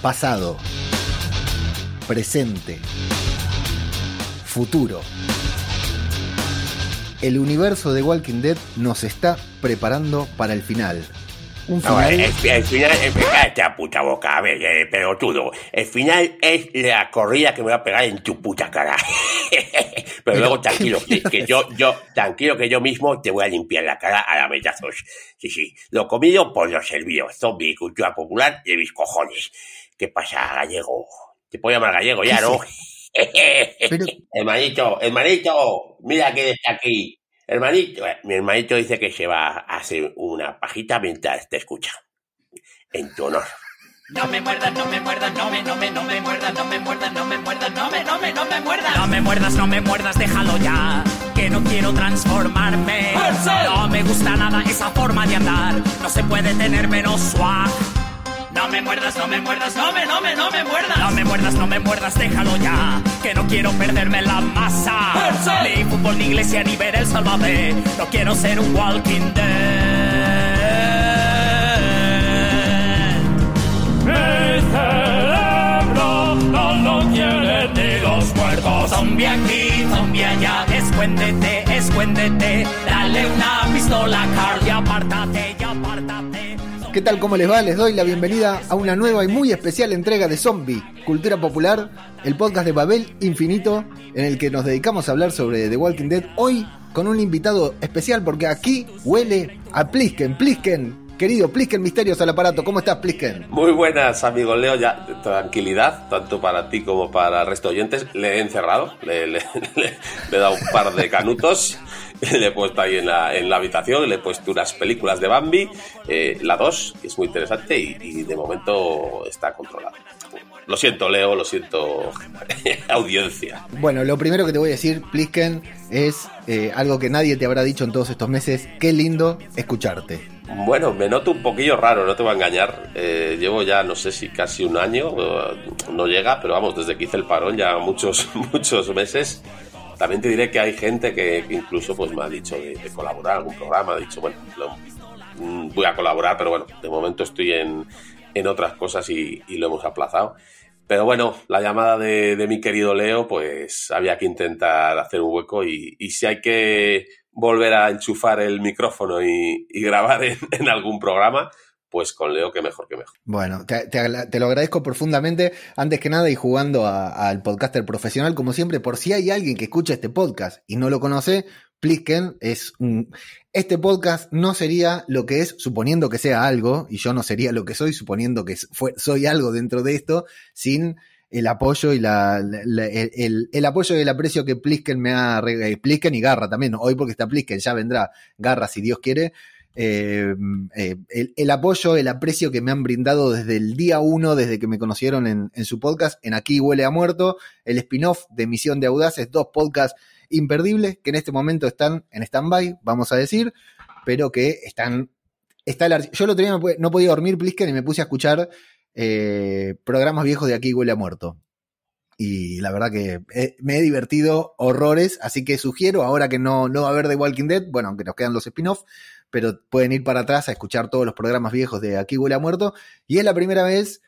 pasado, presente, futuro. El universo de Walking Dead nos está preparando para el final. Un No, final el, el final, cállate la puta boca, a ver, eh, pelotudo. El final es la corrida que me va a pegar en tu puta cara. Pero, Pero, luego tranquilo, ¿qué que, que yo, yo, tranquilo que yo mismo te voy a limpiar la cara a lametazos. Sí, sí, lo comido por lo servido. Zombie, cultura popular de mis cojones. ¿Qué pasa, gallego? Te puedo llamar gallego ya, ¿no? Pero- Hermanito, hermanito, mira que está aquí. Hermanito, eh, mi hermanito dice que se va a hacer una pajita mientras te escucha. En tu honor. No me muerdas, no me muerdas, no me, no me, no me muerdas, no me muerdas, no me muerdas, no me, no me, no me muerdas. No me muerdas, no me muerdas, déjalo ya, que no quiero transformarme. No me gusta nada esa forma de andar, no se puede tener menos swag. No me muerdas, no me muerdas, no me, no me, no me muerdas. No me muerdas, no me muerdas, déjalo ya, que no quiero perderme la masa. Ni fútbol, ni iglesia, ni ver el salvaje, no quiero ser un walking dead. Mi cerebro no lo quiere ni los muertos. Zombie aquí, zombie allá, escuéndete, escuéndete. Dale una pistola, Carl, y apártate, y apártate. ¿Qué tal? ¿Cómo les va? Les doy la bienvenida a una nueva y muy especial entrega de Zombie, Cultura Popular, el podcast de Babel Infinito, en el que nos dedicamos a hablar sobre The Walking Dead. Hoy con un invitado especial porque aquí huele a Plisken. Plisken, querido Plisken Misterios al aparato. ¿Cómo estás, Plisken? Muy buenas, amigos Leo. Ya, tranquilidad, tanto para ti como para el resto de oyentes. Le he encerrado, le, le- le- le he dado un par de canutos, le he puesto ahí en la, en la habitación, le he puesto unas películas de Bambi, eh, la 2, que es muy interesante y, y de momento está controlado. Lo siento, Leo, lo siento, audiencia. Bueno, lo primero que te voy a decir, Plisken, es eh, algo que nadie te habrá dicho en todos estos meses. Qué lindo escucharte. Bueno, me noto un poquillo raro, no te voy a engañar. Eh, llevo ya, no sé si casi un año, eh, no llega, pero vamos, desde que hice el parón ya muchos, muchos meses. También te diré que hay gente que incluso pues me ha dicho de, colaborar en algún programa, ha dicho, bueno, mm, voy a colaborar, pero bueno, de momento estoy en, en otras cosas y, lo hemos aplazado. Pero bueno, la llamada de, mi querido Leo, pues había que intentar hacer un hueco y si hay que volver a enchufar el micrófono y, grabar en, algún programa, pues con Leo que mejor que mejor. Bueno, te, te lo agradezco profundamente. Antes que nada, y jugando al podcaster profesional, como siempre, por si hay alguien que escucha este podcast y no lo conoce, Plisken es un. Este podcast no sería lo que es, suponiendo que sea algo, y yo no sería lo que soy, suponiendo que soy algo dentro de esto, sin el apoyo y la, el, apoyo y el aprecio que Plisken me ha eh, Plisken y Garra también, hoy porque está Plisken, ya vendrá Garra si Dios quiere, eh, eh, el, apoyo, el aprecio que me han brindado desde el día uno, desde que me conocieron en, en su podcast, en Aquí Huele a Muerto, el spin-off de Misión de Audaces, dos podcasts imperdibles que en este momento están en stand-by, vamos a decir, pero que están... Está el yo el otro día no podía dormir, Plisken, y me puse a escuchar eh, programas viejos de Aquí Huele a Muerto. Y la verdad que eh, me he divertido horrores, así que sugiero, ahora que no, no va a haber The Walking Dead, bueno, aunque nos quedan los spin-off, pero pueden ir para atrás a escuchar todos los programas viejos de Aquí Huele a Muerto. Y es la primera vez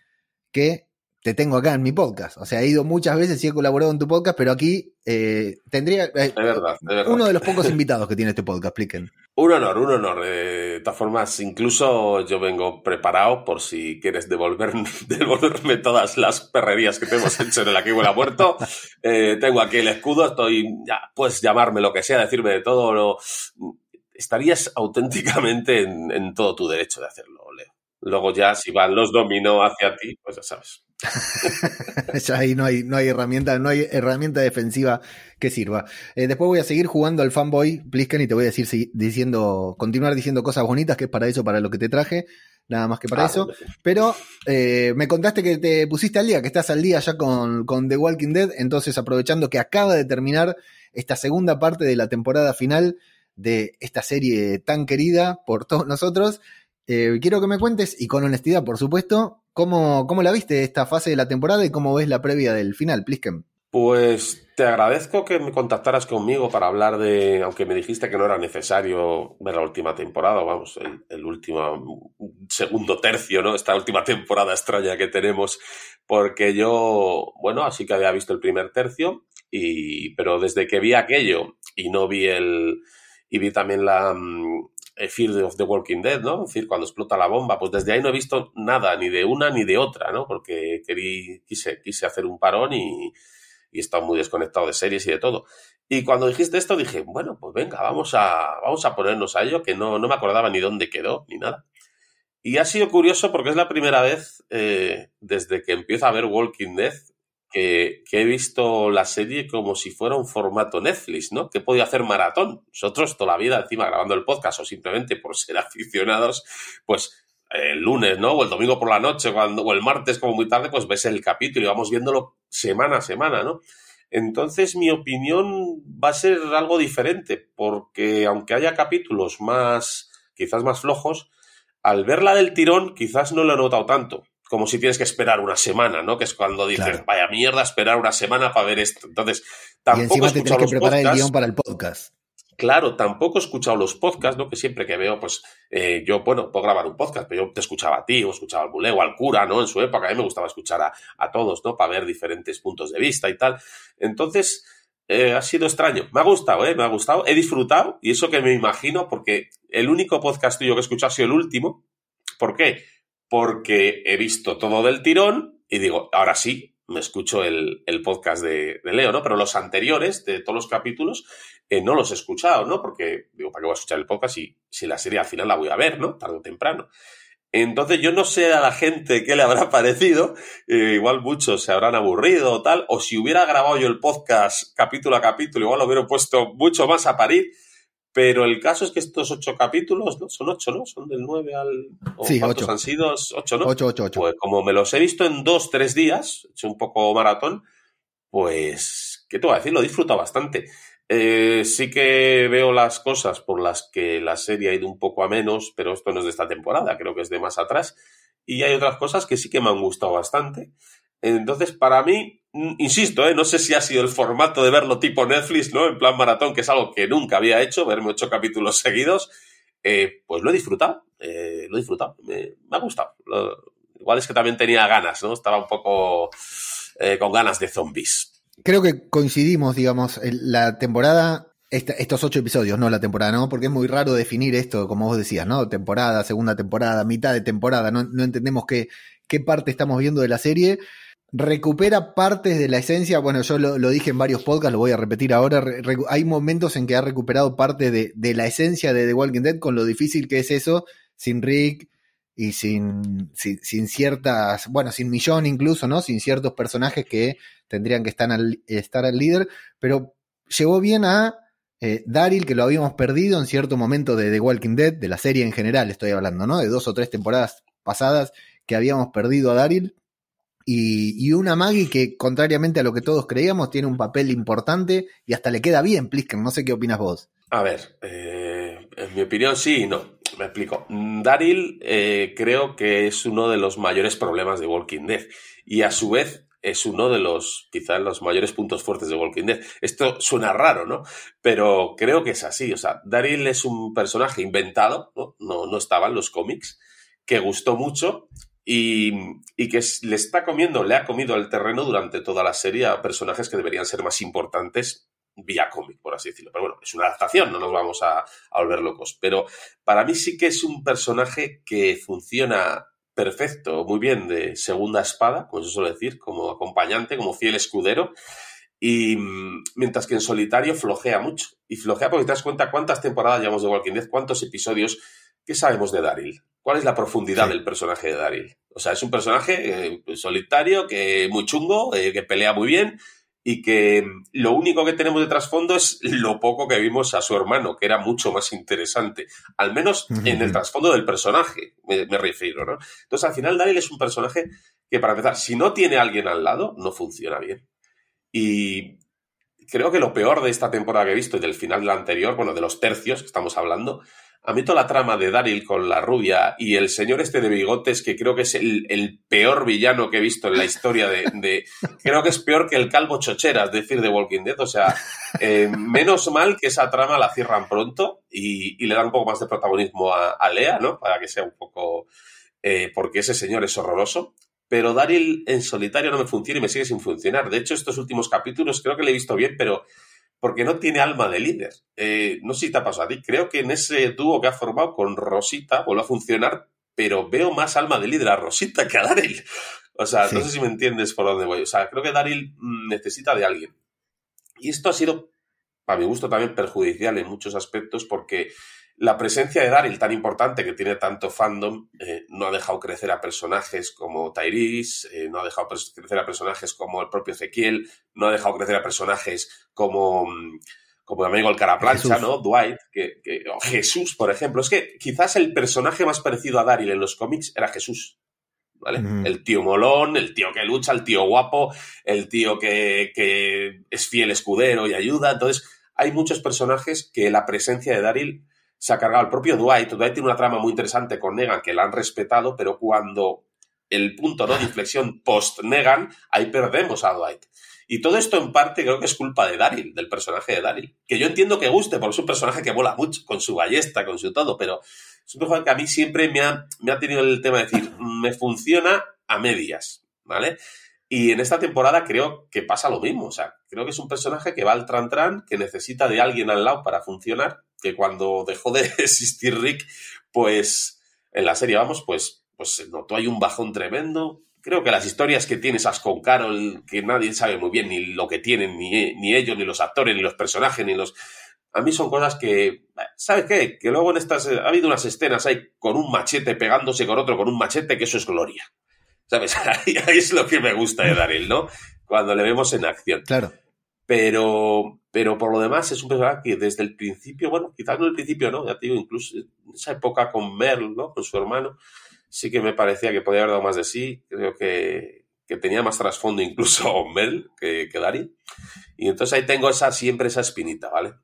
que te tengo acá en mi podcast. O sea, he ido muchas veces y he colaborado en tu podcast, pero aquí eh, tendría... eh, De verdad, de verdad. uno de los pocos invitados que tiene este podcast, expliquen. Un honor, un honor. De todas formas, incluso yo vengo preparado por si quieres devolver, devolverme todas las perrerías que te hemos hecho en el Aquí Huele a Muerto. Eh, tengo aquí el escudo, estoy, ya, puedes llamarme lo que sea, decirme de todo. Lo, estarías auténticamente en, en todo tu derecho de hacerlo, Leo. Luego ya, si van los dominó hacia ti, pues ya sabes. ya ahí no hay, no hay herramienta, no hay herramienta defensiva que sirva. Eh, después voy a seguir jugando al fanboy, Plisken, y te voy a decir si- diciendo, continuar diciendo cosas bonitas, que es para eso, para lo que te traje, nada más que para Ah, eso. Pero eh, me contaste que te pusiste al día, que estás al día ya con, con The Walking Dead, entonces aprovechando que acaba de terminar esta segunda parte de la temporada final de esta serie tan querida por todos nosotros, eh, quiero que me cuentes, y con honestidad, por supuesto, cómo, cómo la viste esta fase de la temporada y cómo ves la previa del final, Plisken. Pues te agradezco que me contactaras conmigo para hablar de, aunque me dijiste que no era necesario ver la última temporada, vamos, el, último segundo tercio, ¿no? Esta última temporada extraña que tenemos, porque yo, bueno, así que había visto el primer tercio, y, pero desde que vi aquello y no vi el, y vi también la, Fear of the Walking Dead, ¿no? Es decir, cuando explota la bomba, pues desde ahí no he visto nada, ni de una ni de otra, ¿no? Porque querí, quise, quise hacer un parón y, y he estado muy desconectado de series y de todo. Y cuando dijiste esto dije, bueno, pues venga, vamos a, vamos a ponernos a ello, que no, no me acordaba ni dónde quedó, ni nada. Y ha sido curioso porque es la primera vez eh, desde que empiezo a ver Walking Dead que, he visto la serie como si fuera un formato Netflix, ¿no? Que podía hacer maratón. Nosotros toda la vida encima grabando el podcast o simplemente por ser aficionados, pues el lunes, ¿no? O el domingo por la noche, cuando, o el martes como muy tarde, pues ves el capítulo y vamos viéndolo semana a semana, ¿no? Entonces mi opinión va a ser algo diferente, porque aunque haya capítulos más, quizás más flojos, al verla del tirón quizás no lo he notado tanto, como si tienes que esperar una semana, ¿no? Que es cuando dices, vaya mierda, esperar una semana para ver esto. Entonces, tampoco... Y encima te tienes que preparar el guion para el podcast. Claro, tampoco he escuchado los podcasts, ¿no? Que siempre que veo, pues, eh, yo, bueno, puedo grabar un podcast, pero yo te escuchaba a ti, o escuchaba al Bulé, o al cura, ¿no? En su época, a mí me gustaba escuchar a, todos, ¿no? Para ver diferentes puntos de vista y tal. Entonces, eh, ha sido extraño. Me ha gustado, ¿eh? Me ha gustado. He disfrutado, y eso que me imagino, porque el único podcast tuyo que he escuchado ha sido el último. ¿Por qué? Porque he visto todo del tirón y digo, ahora sí, me escucho el, podcast de, Leo, ¿no? Pero los anteriores, de todos los capítulos, eh, no los he escuchado, ¿no? Porque, digo, ¿para qué voy a escuchar el podcast si, si la serie al final la voy a ver, ¿no? Tarde o temprano. Entonces yo no sé a la gente qué le habrá parecido, eh, igual muchos se habrán aburrido o tal, o si hubiera grabado yo el podcast capítulo a capítulo, igual lo hubiera puesto mucho más a parir, pero el caso es que estos ocho capítulos, ¿no? Son ocho, ¿no? Son del nueve al... sí, ocho. han sido? Ocho, ¿no? Ocho, ocho, ocho. Pues como me los he visto en dos, tres días, he hecho un poco maratón, pues, ¿qué te voy a decir? Lo disfruto bastante. Eh, sí que veo las cosas por las que la serie ha ido un poco a menos, pero esto no es de esta temporada, creo que es de más atrás. Y hay otras cosas que sí que me han gustado bastante. Entonces, para mí, insisto, ¿eh? no sé si ha sido el formato de verlo tipo Netflix, ¿no? En plan maratón, que es algo que nunca había hecho, verme ocho capítulos seguidos. Eh, pues lo he disfrutado, eh, lo he disfrutado, me, ha gustado. igual es que también tenía ganas, ¿no? Estaba un poco con ganas de zombies. Creo que coincidimos, digamos, en la temporada estos ocho episodios, no la temporada, ¿no? Porque es muy raro definir esto, como vos decías, ¿no? Temporada, segunda temporada, mitad de temporada, no, entendemos qué parte estamos viendo de la serie recupera partes de la esencia. Bueno, yo lo, dije en varios podcasts, lo voy a repetir ahora. hay momentos en que ha recuperado parte de, la esencia de The Walking Dead con lo difícil que es eso, sin Rick y sin, sin, ciertas, bueno, sin Millón incluso, ¿no? Sin ciertos personajes que tendrían que estar al, líder, pero llegó bien a eh, Daryl, que lo habíamos perdido en cierto momento de The Walking Dead, de la serie en general, estoy hablando, ¿no? De dos o tres temporadas pasadas que habíamos perdido a Daryl y, una Maggie que, contrariamente a lo que todos creíamos, tiene un papel importante y hasta le queda bien, Plisken. No sé qué opinas vos. A ver, eh, en mi opinión sí y no. Me explico. Daryl eh, creo que es uno de los mayores problemas de Walking Dead y a su vez es uno de los, quizás, los mayores puntos fuertes de Walking Dead. Esto suena raro, ¿no? Pero creo que es así. O sea, Daryl es un personaje inventado, ¿no? No, no estaba en los cómics, que gustó mucho y, que le está comiendo, le ha comido el terreno durante toda la serie a personajes que deberían ser más importantes vía cómic, por así decirlo. Pero bueno, es una adaptación, no nos vamos a, volver locos. Pero para mí sí que es un personaje que funciona perfecto, muy bien de segunda espada, como se suele decir, como acompañante, como fiel escudero. Y mientras que en solitario flojea mucho. Y flojea porque te das cuenta cuántas temporadas llevamos de Walking Dead, cuántos episodios. ¿Qué sabemos de Daryl? ¿Cuál es la profundidad del personaje de Daryl? O sea, es un personaje eh, solitario, que muy chungo, eh, que pelea muy bien y que lo único que tenemos de trasfondo es lo poco que vimos a su hermano, que era mucho más interesante. Al menos en el trasfondo del personaje, me, refiero, ¿no? Entonces, al final, Daryl es un personaje que, para empezar, si no tiene alguien al lado, no funciona bien. Y creo que lo peor de esta temporada que he visto y del final de la anterior, bueno, de los tercios que estamos hablando, a mí toda la trama de Daryl con la rubia y el señor este de bigotes, que creo que es el, peor villano que he visto en la historia de, Creo que es peor que el calvo chochera, es decir, de Walking Dead. O sea, eh, menos mal que esa trama la cierran pronto y, le dan un poco más de protagonismo a, Lea, ¿no? Para que sea un poco... Eh, porque ese señor es horroroso. Pero Daryl en solitario no me funciona y me sigue sin funcionar. De hecho, estos últimos capítulos creo que le he visto bien, pero porque no tiene alma de líder. Eh, no sé si te ha pasado a ti, creo que en ese dúo que ha formado con Rosita vuelve a funcionar, pero veo más alma de líder a Rosita que a Daryl. O sea, no sé si me entiendes por dónde voy. O sea, creo que Daryl mm, necesita de alguien. Y esto ha sido, para mi gusto, también perjudicial en muchos aspectos porque la presencia de Daryl, tan importante, que tiene tanto fandom, eh, no ha dejado crecer a personajes como Tyrese, eh, no ha dejado crecer a personajes como el propio Ezequiel, no ha dejado crecer a personajes como, mm, como el amigo el Caraplancha, ¿no? Dwight, que, o Jesús, por ejemplo. Es que quizás el personaje más parecido a Daryl en los cómics era Jesús. ¿Vale? El tío molón, el tío que lucha, el tío guapo, el tío que, que es fiel escudero y ayuda. Entonces, hay muchos personajes que la presencia de Daryl se ha cargado el propio Dwight. Dwight tiene una trama muy interesante con Negan que la han respetado, pero cuando el punto ¿no? de inflexión post-Negan, ahí perdemos a Dwight. Y todo esto en parte creo que es culpa de Daryl, del personaje de Daryl. Que yo entiendo que guste, porque es un personaje que mola mucho, con su ballesta, con su todo, pero es un personaje que a mí siempre me ha, me ha tenido el tema de decir, me funciona a medias, ¿vale? Y en esta temporada creo que pasa lo mismo. O sea, creo que es un personaje que va al tran tran, que necesita de alguien al lado para funcionar, que cuando dejó de existir Rick, pues en la serie, vamos, pues, pues se notó hay un bajón tremendo. Creo que las historias que tienes esas con Carol, que nadie sabe muy bien ni lo que tienen, ni, ni ellos, ni los actores, ni los personajes, ni los... A mí son cosas que, ¿sabes qué? Que luego en estas, ha habido unas escenas ahí con un machete pegándose con otro con un machete, que eso es gloria. ¿Sabes? Ahí, es lo que me gusta de Daryl, ¿no? Cuando le vemos en acción. Claro. Pero, pero por lo demás es un personaje que desde el principio, bueno, quizás no el principio, ¿no? Ya te digo, incluso en esa época con Merle, ¿no? Con su hermano, sí que me parecía que podía haber dado más de sí. Creo que, que tenía más trasfondo incluso Merle que, que Daryl. Y entonces ahí tengo esa, siempre esa espinita, ¿vale?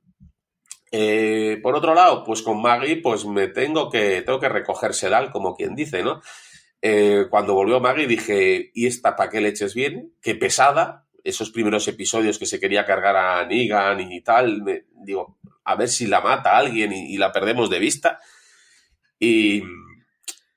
Eh, por otro lado, pues con Maggie, pues me tengo que, tengo que recoger sedal, como quien dice, ¿no? Eh, cuando volvió Maggie dije, ¿y esta para qué leches viene? Qué pesada. Esos primeros episodios que se quería cargar a Negan y tal, digo, a ver si la mata alguien y, la perdemos de vista. Y,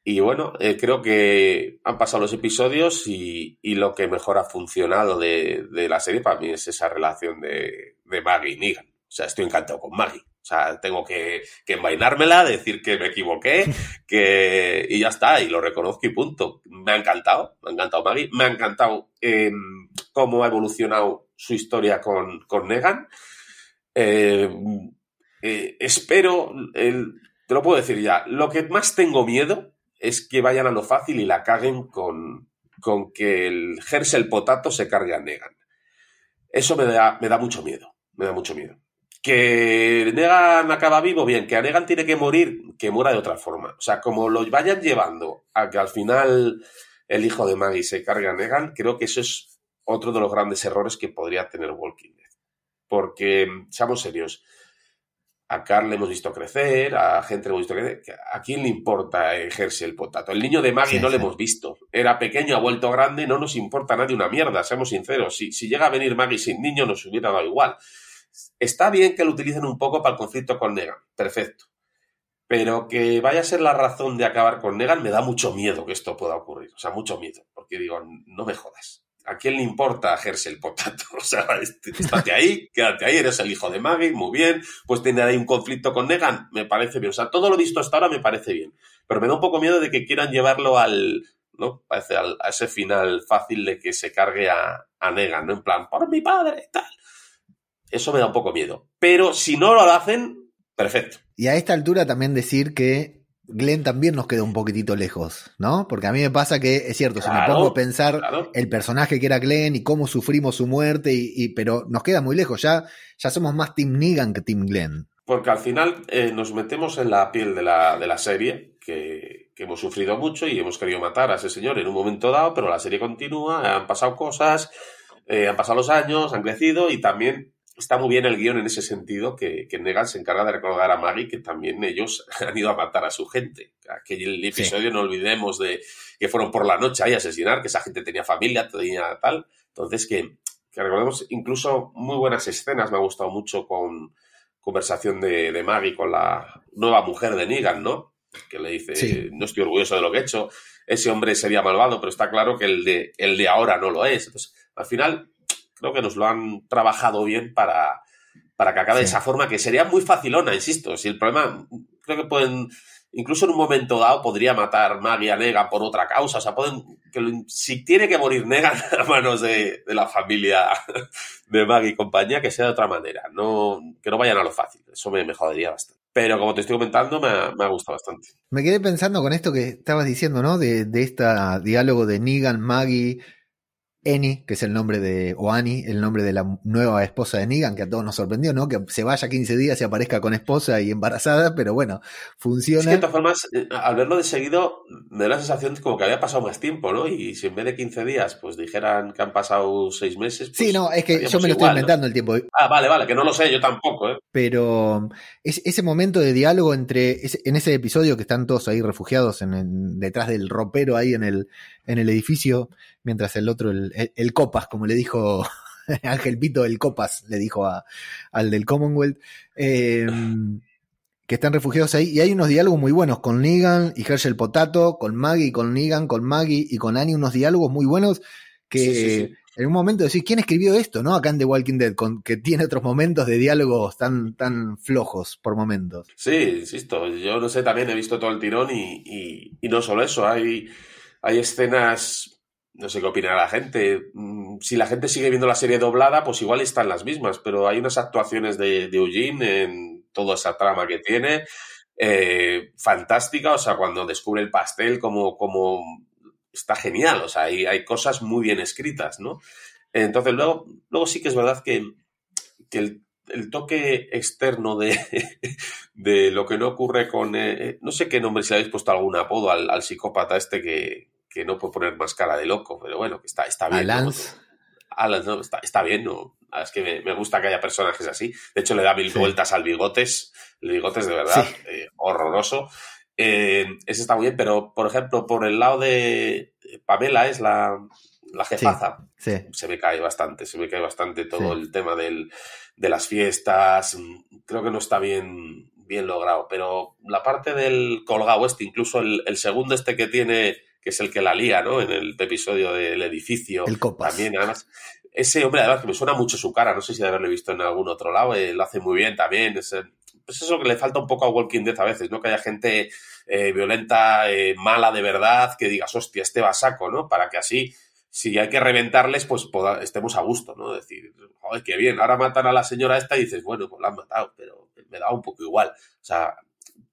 y bueno, eh, creo que han pasado los episodios y, lo que mejor ha funcionado de, la serie para mí es esa relación de, de Maggie y Negan. O sea, estoy encantado con Maggie. O sea, tengo que, que envainármela, decir que me equivoqué, que, y ya está, y lo reconozco y punto. Me ha encantado, me ha encantado Maggie, me ha encantado em, cómo ha evolucionado su historia con, con Negan. Em, eh, espero, te lo puedo decir ya, lo que más tengo miedo es que vayan a lo fácil y la caguen con, con que el Hersel Potato se cargue a Negan. Eso me da, me da mucho miedo, me da mucho miedo. Que Negan acaba vivo, bien. Que a Negan tiene que morir, que muera de otra forma. O sea, como lo vayan llevando a que al final el hijo de Maggie se cargue a Negan, creo que eso es otro de los grandes errores que podría tener Walking Dead. Porque, seamos serios, a Carl le hemos visto crecer, a gente le hemos visto crecer. ¿A quién le importa ejercer el potato? El niño de Maggie no le hemos visto. Era pequeño, ha vuelto grande, no nos importa a nadie una mierda, seamos sinceros. Si, si llega a venir Maggie sin niño, nos hubiera dado igual. Está bien que lo utilicen un poco para el conflicto con Negan, perfecto. Pero que vaya a ser la razón de acabar con Negan, me da mucho miedo que esto pueda ocurrir. O sea, mucho miedo. Porque digo, no me jodas. ¿A quién le importa el Potato? O sea, este, estate ahí, quédate ahí, eres el hijo de Maggie, muy bien. Pues tener ahí un conflicto con Negan, me parece bien. O sea, todo lo visto hasta ahora me parece bien. Pero me da un poco miedo de que quieran llevarlo al, ¿no? Parece a ese final fácil de que se cargue a, a Negan, ¿no? En plan, por mi padre, tal. Eso me da un poco miedo. Pero si no lo hacen, perfecto. Y a esta altura también decir que Glenn también nos queda un poquitito lejos, ¿no? Porque a mí me pasa que es cierto, si me pongo a pensar el personaje que era Glenn y cómo sufrimos su muerte, y, pero nos queda muy lejos, ya, ya somos más Team Negan que Team Glenn. Porque al final eh, nos metemos en la piel de la, de la serie, que, que, hemos sufrido mucho y hemos querido matar a ese señor en un momento dado, pero la serie continúa, han pasado cosas, eh, han pasado los años, han crecido y también está muy bien el guion en ese sentido, que, que Negan se encarga de recordar a Maggie que también ellos han ido a matar a su gente. Aquel episodio, no olvidemos de que fueron por la noche ahí a asesinar, que esa gente tenía familia, tenía tal. Entonces, que, que recordemos incluso muy buenas escenas, me ha gustado mucho con conversación de, de Maggie con la nueva mujer de Negan, ¿no? Que le dice, no estoy orgulloso de lo que he hecho, ese hombre sería malvado, pero está claro que el de, el de ahora no lo es. Entonces, al final, creo que nos lo han trabajado bien para, para que acabe de esa forma, que sería muy facilona, insisto. Si el problema, creo que pueden, incluso en un momento dado podría matar Maggie a Negan por otra causa. O sea, pueden, que si tiene que morir Negan a manos de, de, la familia de Maggie y compañía, que sea de otra manera. No, que no vayan a lo fácil. Eso me, me jodería bastante. Pero como te estoy comentando, me ha, me ha, gustado bastante. Me quedé pensando con esto que estabas diciendo, ¿no? De, de este diálogo de Negan, Maggie, Eni, que es el nombre de, o Annie, el nombre de la nueva esposa de Negan, que a todos nos sorprendió, ¿no? Que se vaya 15 días y aparezca con esposa y embarazada, pero bueno, funciona. Es que de todas formas, eh, al verlo de seguido, me da la sensación como que había pasado más tiempo, ¿no? Y si en vez de 15 días, pues dijeran que han pasado 6 meses. Pues sí, no, es que yo me lo igual, estoy inventando ¿no? el tiempo. Ah, vale, vale, que no lo sé, yo tampoco, ¿eh? Pero es, ese momento de diálogo entre, ese, en ese episodio que están todos ahí refugiados en, en, detrás del ropero ahí en el, en el edificio, mientras el otro, el, el, el Copas, como le dijo Ángel Pito, el Copas, le dijo a, al del Commonwealth, eh, que están refugiados ahí, y hay unos diálogos muy buenos con Negan y Herschel Potato, con Maggie, con Negan, con Maggie y con Annie, unos diálogos muy buenos que sí, sí, sí. en un momento decís, ¿quién escribió esto? ¿No? Acá en The Walking Dead, con, que tiene otros momentos de diálogos tan, tan flojos por momentos. Sí, insisto, yo no sé, también he visto todo el tirón y, y, y no solo eso, hay, hay escenas no sé qué opinará la gente. Mm, Si la gente sigue viendo la serie doblada, pues igual están las mismas, pero hay unas actuaciones de, de Eugene en toda esa trama que tiene, eh, fantástica, o sea, cuando descubre el pastel, como, como está genial, o sea, hay, hay cosas muy bien escritas, ¿no? Entonces, luego, luego sí que es verdad que, que el, toque externo de, de, lo que no ocurre con, eh, no sé qué nombre, si habéis puesto algún apodo al, al psicópata este que, que no puede poner más cara de loco, pero bueno, que está, está bien. Alan, no, está, está, bien, ¿no? Es que me, me, gusta que haya personajes así. De hecho, le da mil sí. vueltas al bigotes. El bigotes de verdad, sí. eh, horroroso. Eh, ese está muy bien, pero por ejemplo, por el lado de Pamela es la, la jefaza. Sí, se me cae bastante, se me cae bastante todo el tema del, de las fiestas. Creo que no está bien, bien logrado, pero la parte del colgado este, incluso el, el segundo este que tiene que es el que la lía, ¿no? En el episodio del edificio. El Copas. También, además. Ese hombre, además, que me suena mucho su cara, no sé si de haberlo visto en algún otro lado, eh, lo hace muy bien también. Es, pues eso que le falta un poco a Walking Dead a veces, ¿no? Que haya gente eh, violenta, eh, mala de verdad, que digas, hostia, este va saco, ¿no? Para que así, si hay que reventarles, pues poda, estemos a gusto, ¿no? Decir, joder, qué bien, ahora matan a la señora esta y dices, bueno, pues la han matado, pero me da un poco igual. O sea,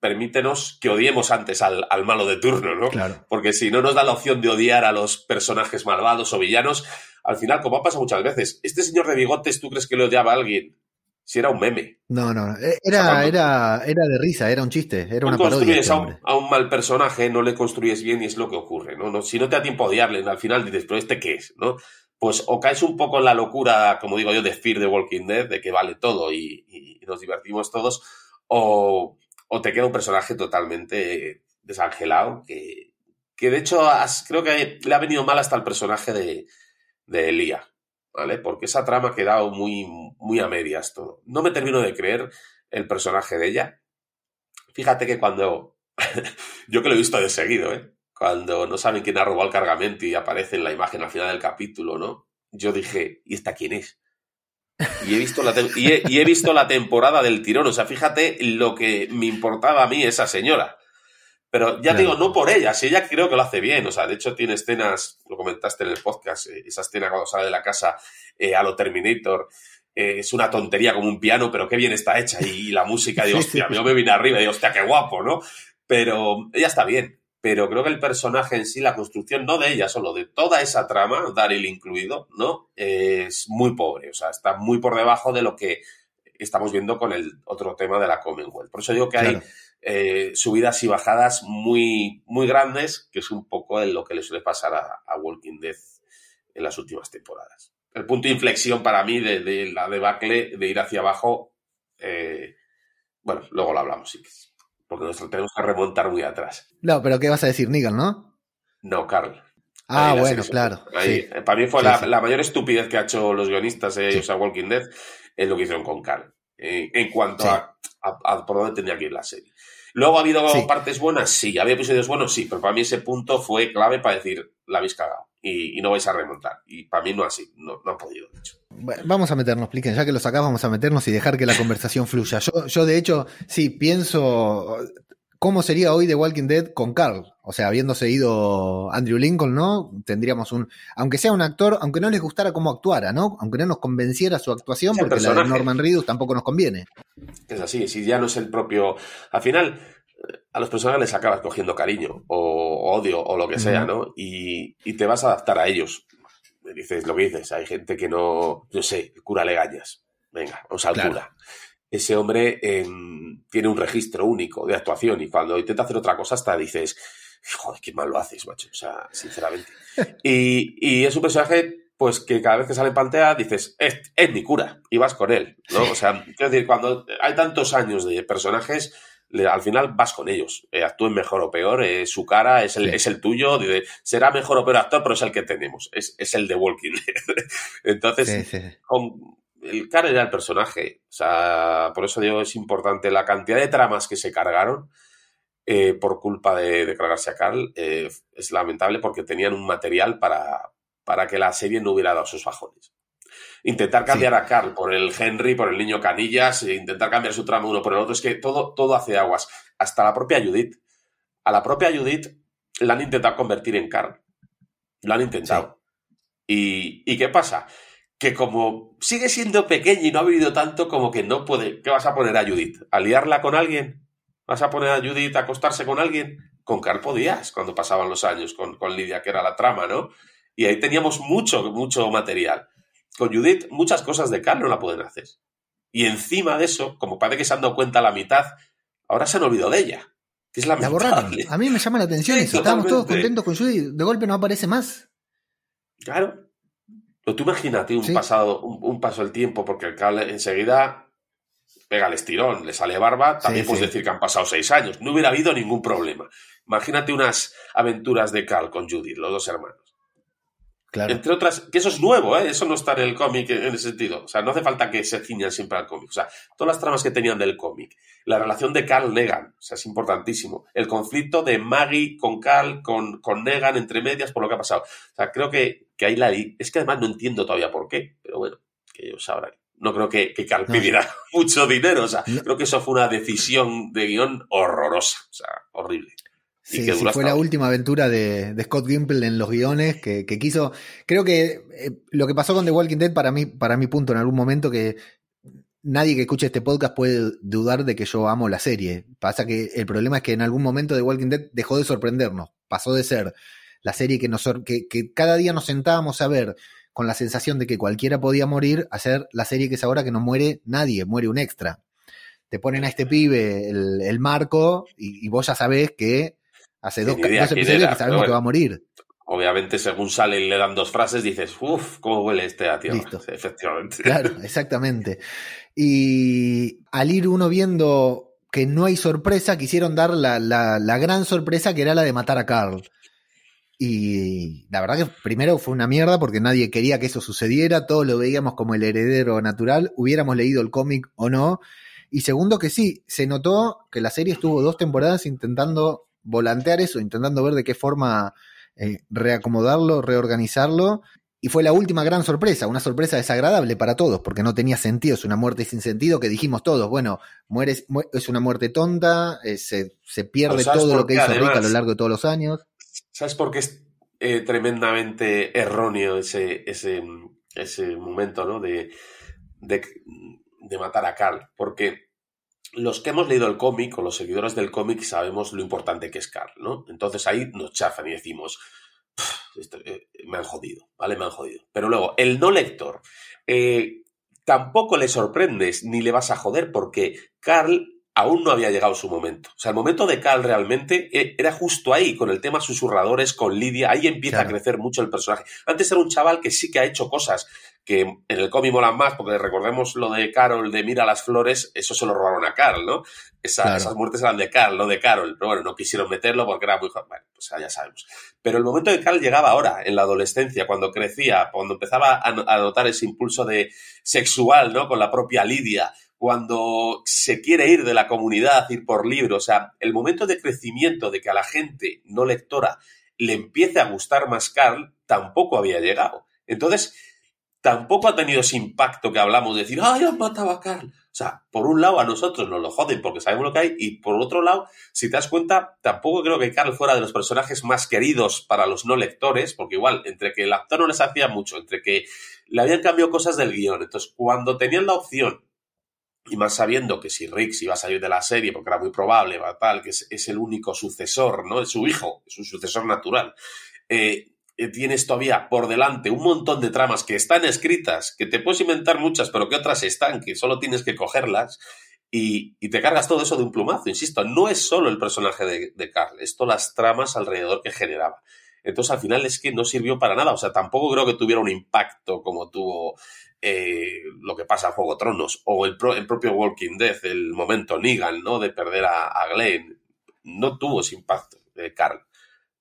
permítenos que odiemos antes al, al malo de turno, ¿no? Claro. Porque si no nos da la opción de odiar a los personajes malvados o villanos, al final, como ha pasado muchas veces, este señor de bigotes, ¿tú crees que le odiaba a alguien? Si era un meme. No, no, era, o sea, era, era de risa, era un chiste, era una parodia. Este a, un, a un, mal personaje, no le construyes bien y es lo que ocurre, ¿no? no si no te da tiempo a odiarle, al final dices, pero ¿este qué es? ¿no? Pues o caes un poco en la locura, como digo yo, de Fear de Walking Dead, de que vale todo y, y nos divertimos todos, o, o te queda un personaje totalmente desangelado, que, que de hecho has, creo que le ha venido mal hasta el personaje de, de Elia, ¿vale? Porque esa trama ha quedado muy, muy a medias todo. No me termino de creer el personaje de ella. Fíjate que cuando, yo que lo he visto de seguido, ¿eh? Cuando no saben quién ha robado el cargamento y aparece en la imagen al final del capítulo, ¿no? Yo dije, ¿y esta quién es? Y he, visto la y, he, y he visto la temporada del tirón. O sea, fíjate lo que me importaba a mí esa señora. Pero ya claro. digo, no por ella, si ella creo que lo hace bien. O sea, de hecho tiene escenas, lo comentaste en el podcast, eh, esa escena cuando sale de la casa eh, a lo Terminator. Eh, es una tontería como un piano, pero qué bien está hecha. Y, y la música, digo, hostia, yo me vine arriba y digo, hostia, qué guapo, ¿no? Pero ella está bien. Pero creo que el personaje en sí, la construcción, no de ella solo, de toda esa trama, Daryl incluido, ¿no? es muy pobre. O sea, está muy por debajo de lo que estamos viendo con el otro tema de la Commonwealth. Por eso digo que claro. hay eh, subidas y bajadas muy, muy grandes, que es un poco en lo que le suele pasar a, a, Walking Dead en las últimas temporadas. el punto de inflexión para mí de, de la debacle de ir hacia abajo. eh, bueno, luego lo hablamos, sí, porque nos tenemos que remontar muy atrás. No, pero ¿qué vas a decir, Negan, no? No, Carl. Ah, Ahí bueno, claro. ahí, sí. eh, Para mí fue Sí, la, sí. la mayor estupidez que ha hecho los guionistas de sea, Walking Dead, es lo que hicieron con Carl. eh, en cuanto a, a- a por dónde tenía que ir la serie. Luego ha habido partes buenas, sí. Había episodios buenos, sí. Pero para mí ese punto fue clave para decir, la habéis cagado. Y, y no vais a remontar. Y para mí no así. No, no han podido, de hecho. Bueno, vamos a meternos, expliquen, ya que lo sacás, vamos a meternos y dejar que la conversación fluya. Yo, yo de hecho, sí, pienso cómo sería hoy The Walking Dead con Carl. O sea, habiéndose ido Andrew Lincoln, ¿no? Tendríamos un, aunque sea un actor, aunque no les gustara cómo actuara, ¿no? Aunque no nos convenciera su actuación, porque la de. Norman Reedus tampoco nos conviene. Es así. Si ya no es el propio. Al final, a los personajes les acabas cogiendo cariño o odio o lo que sea. ¿no? Y, y te vas a adaptar a ellos. Me dices lo que dices. Hay gente que no. Yo sé, cura legañas. Venga, vamos al Claro. cura. Ese hombre em, tiene un registro único de actuación y cuando intenta hacer otra cosa hasta dices, joder, qué mal lo haces, macho. O sea, sinceramente. y, y es un personaje, pues que cada vez que sale en pantalla dices, es, es mi cura, y vas con él, ¿no? O sea, quiero decir, cuando hay tantos años de personajes, al final vas con ellos. Eh, actúen mejor o peor, eh, su cara es el, Sí. es el tuyo, de- será mejor o peor actor, pero es el que tenemos, es, es el de Walking Dead. Entonces, Sí, sí, sí. con el cara era el personaje. O sea, por eso digo, es importante la cantidad de tramas que se cargaron eh, por culpa de, de cargarse a Carl. eh, es lamentable porque tenían un material para, para que la serie no hubiera dado sus bajones. Intentar cambiar a Carl por el Henry, por el niño Canillas, e intentar cambiar su trama uno por el otro, es que todo, todo hace aguas. Hasta la propia Judith. A la propia Judith la han intentado convertir en Carl. Lo han intentado. ¿Y, ¿Y qué pasa? Que como sigue siendo pequeña y no ha vivido tanto, como que no puede. ¿Qué vas a poner a Judith? ¿A liarla con alguien? ¿Vas a poner a Judith a acostarse con alguien? Con Carl podías, cuando pasaban los años, con, con Lidia, que era la trama, ¿no? Y ahí teníamos mucho, mucho material. Con Judith, muchas cosas de Carl no la pueden hacer. Y encima de eso, como parece que se han dado cuenta a la mitad, ahora se han olvidado de ella. Que es La borraron. A mí me llama la atención Sí, eso. Estábamos todos contentos con Judy. De golpe no aparece más. Claro. Pero tú imagínate un Sí. pasado, un, un paso del tiempo, porque el Carl enseguida pega el estirón, le sale barba, también Sí, puedes decir que han pasado seis años. No hubiera habido ningún problema. Imagínate unas aventuras de Carl con Judith, los dos hermanos. Claro. Entre otras, que eso es nuevo, ¿eh? eso no está en el cómic en ese sentido. O sea, no hace falta que se ciñan siempre al cómic. O sea, todas las tramas que tenían del cómic. La relación de Carl Negan, o sea, es importantísimo. El conflicto de Maggie con Carl, con, con Negan entre medias por lo que ha pasado. O sea, creo que, que ahí la Es que además no entiendo todavía por qué, pero bueno, que ellos sabrán. No creo que, que Carl No. pidiera mucho dinero. O sea, No. creo que eso fue una decisión de guion horrorosa. O sea, horrible. Sí, sí, fue la última aventura de, de Scott Gimple en los guiones que, que quiso. Creo que eh, lo que pasó con The Walking Dead, para mí, para mi punto, en algún momento, que nadie que escuche este podcast puede dudar de que yo amo la serie. Pasa que el problema es que en algún momento The Walking Dead dejó de sorprendernos. Pasó de ser la serie que, nos, que, que cada día nos sentábamos a ver con la sensación de que cualquiera podía morir, a ser la serie que es ahora que no muere nadie, muere un extra. Te ponen a este pibe el, el marco y, y vos ya sabés que hace dos, idea episodios era, que sabemos que va a morir. Obviamente, según sale y le dan dos frases, dices, uff, cómo huele este a tierra. Listo. Efectivamente. Claro, exactamente. Y al ir uno viendo que no hay sorpresa, quisieron dar la, la- la gran sorpresa que era la de matar a Carl. Y la verdad que primero fue una mierda porque nadie quería que eso sucediera, todos lo veíamos como el heredero natural, hubiéramos leído el cómic o no. Y segundo que sí, se notó que la serie estuvo dos temporadas intentando volantear eso, intentando ver de qué forma eh, reacomodarlo, reorganizarlo. Y fue la última gran sorpresa, una sorpresa desagradable para todos, porque no tenía sentido, es una muerte sin sentido que dijimos todos, bueno, mueres, mu- es una muerte tonta, eh, se, se pierde Pero ¿sabes todo lo que hizo Rick a lo largo de todos los años. ¿Sabes por qué es eh, tremendamente erróneo ese, ese, ese momento ¿no? de, de, de matar a Carl? Porque los que hemos leído el cómic o los seguidores del cómic sabemos lo importante que es Carl, ¿no? Entonces ahí nos chafan y decimos, "Pff, esto, eh, me han jodido, ¿vale? Me han jodido. Pero luego, el no lector, eh, tampoco le sorprendes ni le vas a joder porque Carl aún no había llegado su momento. O sea, el momento de Cal realmente eh, era justo ahí, con el tema susurradores, con Lidia, ahí empieza a crecer mucho el personaje. Antes era un chaval que sí que ha hecho cosas que en el cómic molan más, porque recordemos lo de Carol, de Mira las flores, eso se lo robaron a Carl, ¿no? Esas muertes eran de Carl, no de Carol, pero bueno, no quisieron meterlo porque era muy... Bueno, pues ya sabemos. Pero el momento de Carl llegaba ahora, en la adolescencia, cuando crecía, cuando empezaba a, a notar ese impulso de sexual, ¿no? Con la propia Lidia, cuando se quiere ir de la comunidad, ir por libro, o sea, el momento de crecimiento de que a la gente no lectora le empiece a gustar más Carl, tampoco había llegado. Entonces, tampoco ha tenido ese impacto que hablamos de decir, ¡ay, han matado a Carl! O sea, por un lado a nosotros nos lo joden porque sabemos lo que hay y por otro lado, si te das cuenta, tampoco creo que Carl fuera de los personajes más queridos para los no lectores, porque igual, entre que el actor no les hacía mucho, entre que le habían cambiado cosas del guion, entonces cuando tenían la opción y más sabiendo que si Riggs iba a salir de la serie, porque era muy probable, tal, que es, el único sucesor, ¿no? Es su hijo, es un sucesor natural. Eh, eh, tienes todavía por delante un montón de tramas que están escritas, que te puedes inventar muchas, pero que otras están, que solo tienes que cogerlas, y, te cargas todo eso de un plumazo, insisto, no es solo el personaje de, de Carl, esto las tramas alrededor que generaba. Entonces al final es que no sirvió para nada, o sea, tampoco creo que tuviera un impacto como tuvo eh, lo que pasa en Juego de Tronos, o el, propio Walking Dead, el momento Negan, ¿no? De perder a, a Glenn, no tuvo ese impacto de Carl.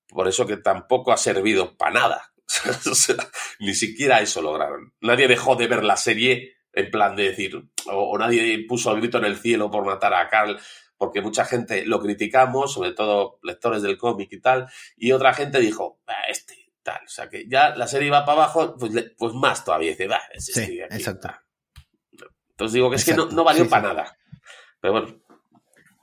Por eso que tampoco ha servido para nada. ni siquiera eso lograron. Nadie dejó de ver la serie en plan de decir, o, nadie puso el grito en el cielo por matar a Carl, porque mucha gente lo criticamos, sobre todo lectores del cómic y tal, y otra gente dijo, este, o sea que ya la serie va para abajo, pues, pues más todavía. Dice, va, sí, exacto. Entonces digo que es que no, valió para nada. Pero bueno,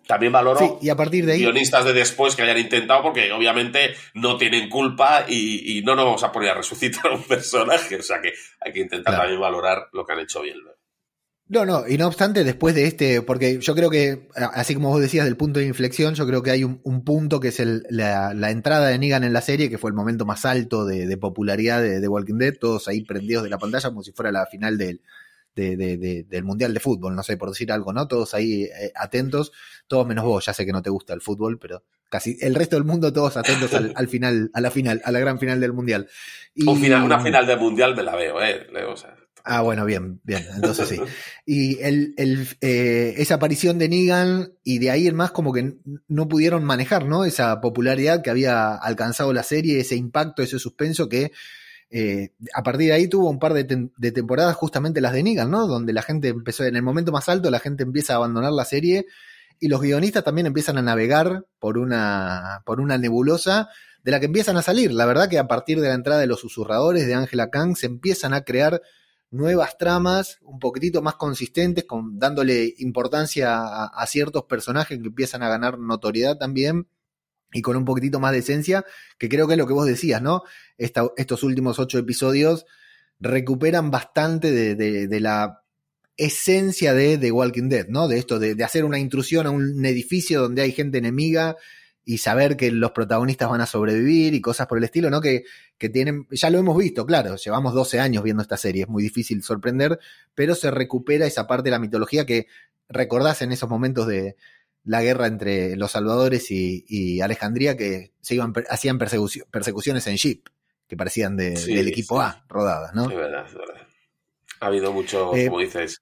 también valoro y a partir de ahí... guionistas de después que hayan intentado, porque obviamente no tienen culpa y, no nos vamos a poner a resucitar a un personaje. O sea que hay que intentar también valorar lo que han hecho bien. No, no, y no obstante, después de este, porque yo creo que, así como vos decías del punto de inflexión, yo creo que hay un, punto que es la, entrada de Negan en la serie, que fue el momento más alto de, popularidad de, Walking Dead, todos ahí prendidos de la pantalla como si fuera la final del, del Mundial de Fútbol, no sé, por decir algo, ¿no? Todos ahí eh, atentos, todos menos vos, ya sé que no te gusta el fútbol, pero casi el resto del mundo todos atentos al, final, a la final, a la gran final del Mundial. Y, una final del Mundial me la veo, ¿eh? O sea. Ah, bueno, bien, bien, entonces sí. Y el, el, eh, esa aparición de Negan y de ahí en más como que no pudieron manejar, ¿no? Esa popularidad que había alcanzado la serie, ese impacto, ese suspenso que eh, a partir de ahí tuvo un par de, temporadas justamente las de Negan, ¿no? Donde la gente empezó, en el momento más alto, la gente empieza a abandonar la serie y los guionistas también empiezan a navegar por una, por una nebulosa de la que empiezan a salir. La verdad que a partir de la entrada de los susurradores de Angela Kang se empiezan a crear nuevas tramas un poquitito más consistentes, con, dándole importancia a, ciertos personajes que empiezan a ganar notoriedad también y con un poquitito más de esencia, que creo que es lo que vos decías, ¿no? estos últimos ocho episodios recuperan bastante de, la esencia de The Walking Dead, ¿no? De esto, de, de hacer una intrusión a un edificio donde hay gente enemiga y saber que los protagonistas van a sobrevivir y cosas por el estilo, ¿no? Que, que tienen, ya lo hemos visto, claro, llevamos 12 años viendo esta serie, es muy difícil sorprender, pero se recupera esa parte de la mitología que recordás en esos momentos de la guerra entre los salvadores y, Alejandría que se iban, hacían persecuciones en Jeep, que parecían del equipo A, rodadas, ¿no? Es verdad, es verdad. Ha habido mucho, eh, como dices,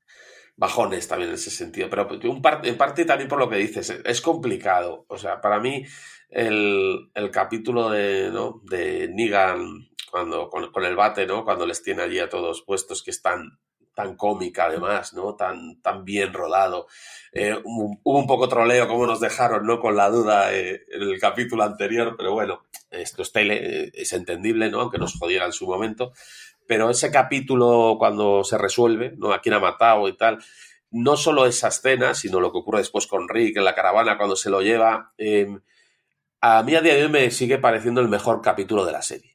bajones también en ese sentido. Pero un en parte también por lo que dices, es complicado. O sea, para mí el, capítulo de, ¿no? de Negan cuando, con, el bate, ¿no? Cuando les tiene allí a todos puestos que están tan cómica además, ¿no? Tan, tan bien rodado. Eh, hubo un poco troleo como nos dejaron, ¿no? Con la duda eh, en el capítulo anterior, pero bueno, esto es tele, es entendible, ¿no? Aunque nos jodiera en su momento pero ese capítulo cuando se resuelve, ¿no? A quién ha matado y tal, no solo esa escena, sino lo que ocurre después con Rick en la caravana cuando se lo lleva, em, a mí a día de hoy me sigue pareciendo el mejor capítulo de la serie.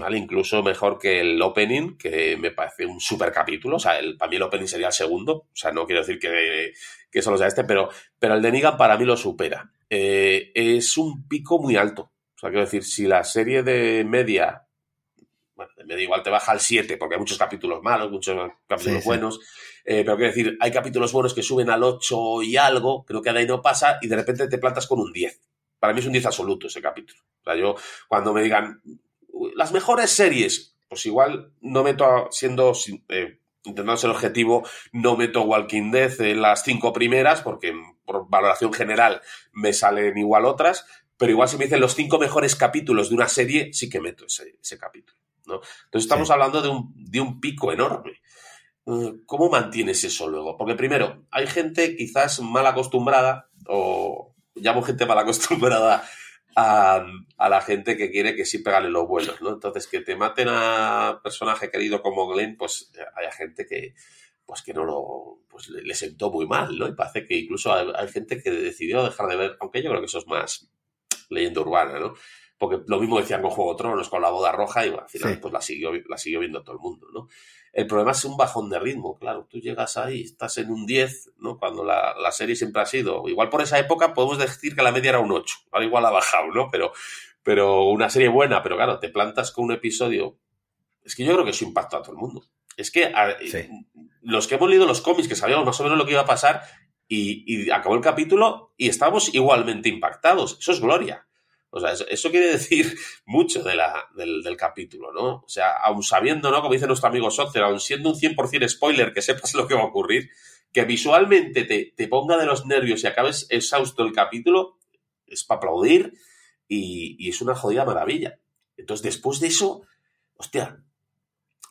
¿vale? Incluso mejor que el opening, que me parece un super capítulo. O sea, el, para mí el opening sería el segundo. O sea, no quiero decir que, que solo sea este, pero, pero el de Negan para mí lo supera. Eh, es un pico muy alto. O sea, quiero decir, si la serie de media de media igual te baja al 7, porque hay muchos capítulos malos, muchos capítulos buenos, eh, pero quiero decir, hay capítulos buenos que suben al 8 y algo, creo que de ahí no pasa, y de repente te plantas con un 10. Para mí es un 10 absoluto ese capítulo. O sea, yo, cuando me digan, las mejores series, pues igual no meto, siendo, eh, intentando ser objetivo, no meto Walking Dead en las cinco primeras, porque por valoración general me salen igual otras, pero igual si me dicen los cinco mejores capítulos de una serie, sí que meto ese, ese capítulo. ¿No? Entonces estamos hablando de un, de un pico enorme. Mm, ¿Cómo mantienes eso luego? Porque primero, hay gente quizás mal acostumbrada, o llamo gente mal acostumbrada a, la gente que quiere que sí pegale los vuelos, ¿no? Entonces, que te maten a personaje querido como Glenn, pues hay gente que, pues que no lo, pues le, sentó muy mal, ¿no? Y parece que incluso hay, hay, gente que decidió dejar de ver, aunque yo creo que eso es más leyenda urbana, ¿no? Porque lo mismo decían con Juego de Tronos, con la boda roja, y al final pues la siguió, la siguió viendo todo el mundo, ¿no? El problema es un bajón de ritmo, claro, tú llegas ahí, estás en un 10, ¿no? Cuando la, serie siempre ha sido, igual por esa época podemos decir que la media era un 8, ahora igual ha bajado, ¿no? Pero, pero una serie buena, pero claro, te plantas con un episodio, es que yo creo que eso impacta a todo el mundo. Es que los que hemos leído los cómics, que sabíamos más o menos lo que iba a pasar, y, y acabó el capítulo y estábamos igualmente impactados. Eso es gloria. O sea, eso, quiere decir mucho del, capítulo, ¿no? O sea, aun sabiendo, ¿no? Como dice nuestro amigo Sotzer, aun siendo un 100% spoiler que sepas lo que va a ocurrir, que visualmente te, te ponga de los nervios y acabes exhausto el capítulo, es para aplaudir y, es una jodida maravilla. Entonces, después de eso, hostia,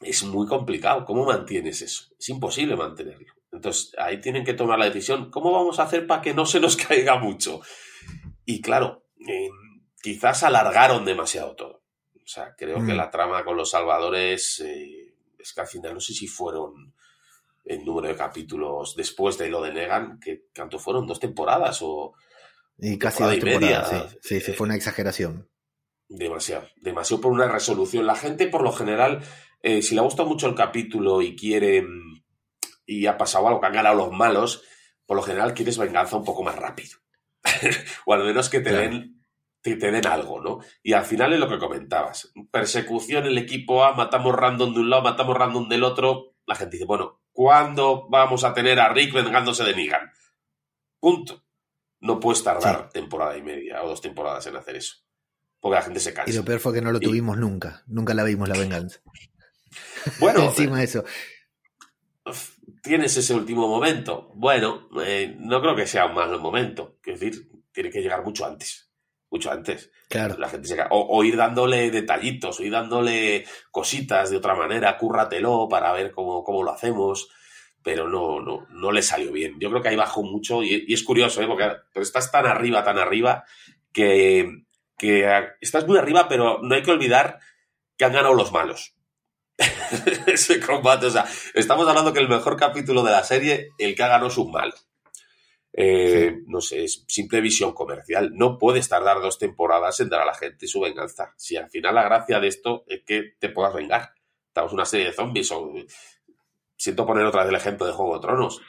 es muy complicado. ¿Cómo mantienes eso? Es imposible mantenerlo. Entonces, ahí tienen que tomar la decisión, ¿cómo vamos a hacer para que no se nos caiga mucho? Y claro, quizás alargaron demasiado todo. O sea, creo que mm. la trama con los salvadores eh, es que al final no sé si fueron el número de capítulos después de lo de Negan, que tanto fueron dos temporadas o y casi dos temporadas, sí, sí, fue una exageración. Demasiado, demasiado por una resolución. La gente, por lo general, eh, si le gusta mucho el capítulo y quiere y ha pasado algo que han ganado los malos, por lo general quieres venganza un poco más rápido. o al menos que te den que te den algo, ¿no? Y al final es lo que comentabas. Persecución, el equipo A, matamos random de un lado, matamos random del otro. La gente dice, bueno, ¿cuándo vamos a tener a Rick vengándose de Negan? Punto. No puedes tardar temporada y media o dos temporadas en hacer eso. Porque la gente se cansa. Y lo peor fue que no lo tuvimos nunca. Nunca la vimos la venganza. Bueno. Encima de eso. Tienes ese último momento. Bueno, eh, no creo que sea un mal momento. Es decir, tiene que llegar mucho antes mucho antes. Claro. La gente se o, ir dándole detallitos, o ir dándole cositas de otra manera, cúrratelo para ver cómo, cómo lo hacemos, pero no, no, no le salió bien. Yo creo que ahí bajó mucho y, es curioso, ¿eh? porque estás tan arriba, tan arriba, que, que estás muy arriba, pero no hay que olvidar que han ganado los malos. Ese combate, o sea, estamos hablando que el mejor capítulo de la serie, el que ha ganado es un malo. Eh, no sé, es simple visión comercial. No puedes tardar dos temporadas en dar a la gente su venganza. Si al final la gracia de esto es que te puedas vengar. Estamos una serie de zombies o... Siento poner otra vez el ejemplo de Juego de Tronos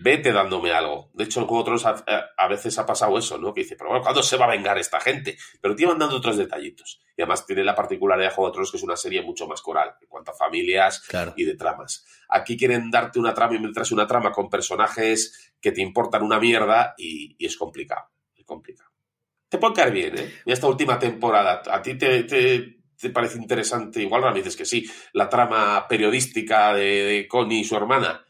vete dándome algo. De hecho, en Juego de Tronos a, veces ha pasado eso, ¿no? Que dice, pero bueno, ¿cuándo se va a vengar esta gente? Pero te iban dando otros detallitos. Y además tiene la particularidad de Juego de Tronos que es una serie mucho más coral en cuanto a familias y de tramas. Aquí quieren darte una trama y mientras una trama con personajes que te importan una mierda y, es complicado. Es complicado. Te puede caer bien, ¿eh? Y esta última temporada, ¿a ti te, te, parece interesante? Igual ahora me dices que sí. La trama periodística de, de Connie y su hermana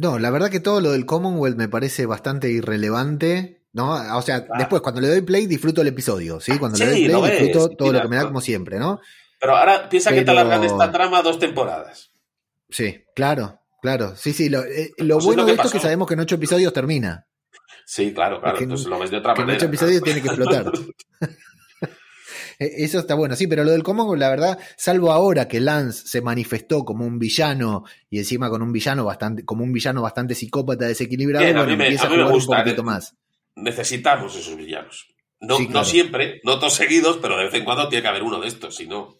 no, la verdad que todo lo del Commonwealth me parece bastante irrelevante. ¿no? O sea, ah. después cuando le doy play disfruto el episodio, ¿sí? Cuando le doy play disfruto todo lo que me da como siempre, ¿no? Pero ahora piensa que te alargan esta trama dos temporadas. Sí, claro, claro. Sí, sí, lo, eh, pues bueno de esto es que sabemos que en ocho episodios termina. Sí, claro, claro. Entonces lo ves de otra manera. En ocho episodios tiene que explotar. E, eso está bueno, sí, pero lo del Commonwealth, la verdad, salvo ahora que Lance se manifestó como un villano y encima con un villano bastante, como un villano bastante psicópata desequilibrado, bueno, empieza a, jugar un poquito ¿eh? más. Necesitamos esos villanos. No, no siempre, no todos seguidos, pero de vez en cuando tiene que haber uno de estos, si no,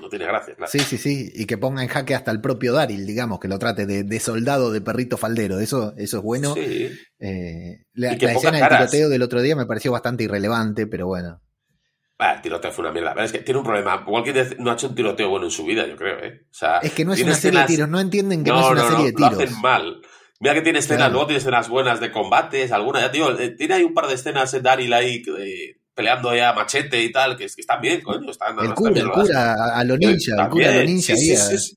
no tiene gracia. Sí, sí, sí, y que ponga en jaque hasta el propio Daryl, digamos, que lo trate de, soldado, de perrito faldero, eso, eso es bueno. Eh, la, escena del tiroteo del otro día me pareció bastante irrelevante, pero bueno. Ah, el tiroteo fue una mierda. Pero es que tiene un problema. Walking Dead no ha hecho un tiroteo bueno en su vida, yo creo, ¿eh? O sea, Es que no es una serie de tiros, no entienden que no, es una serie de Lo tiros. hacen mal. Mira que tiene escenas, Claro. luego tiene escenas buenas de combates, alguna, ya digo, eh, tiene ahí un par de escenas en Daryl ahí eh, peleando ya machete y tal, que, que están bien, coño, están El cura, bien el cura, a, a lo ninja, el cura a lo ninja. sí, sí, sí.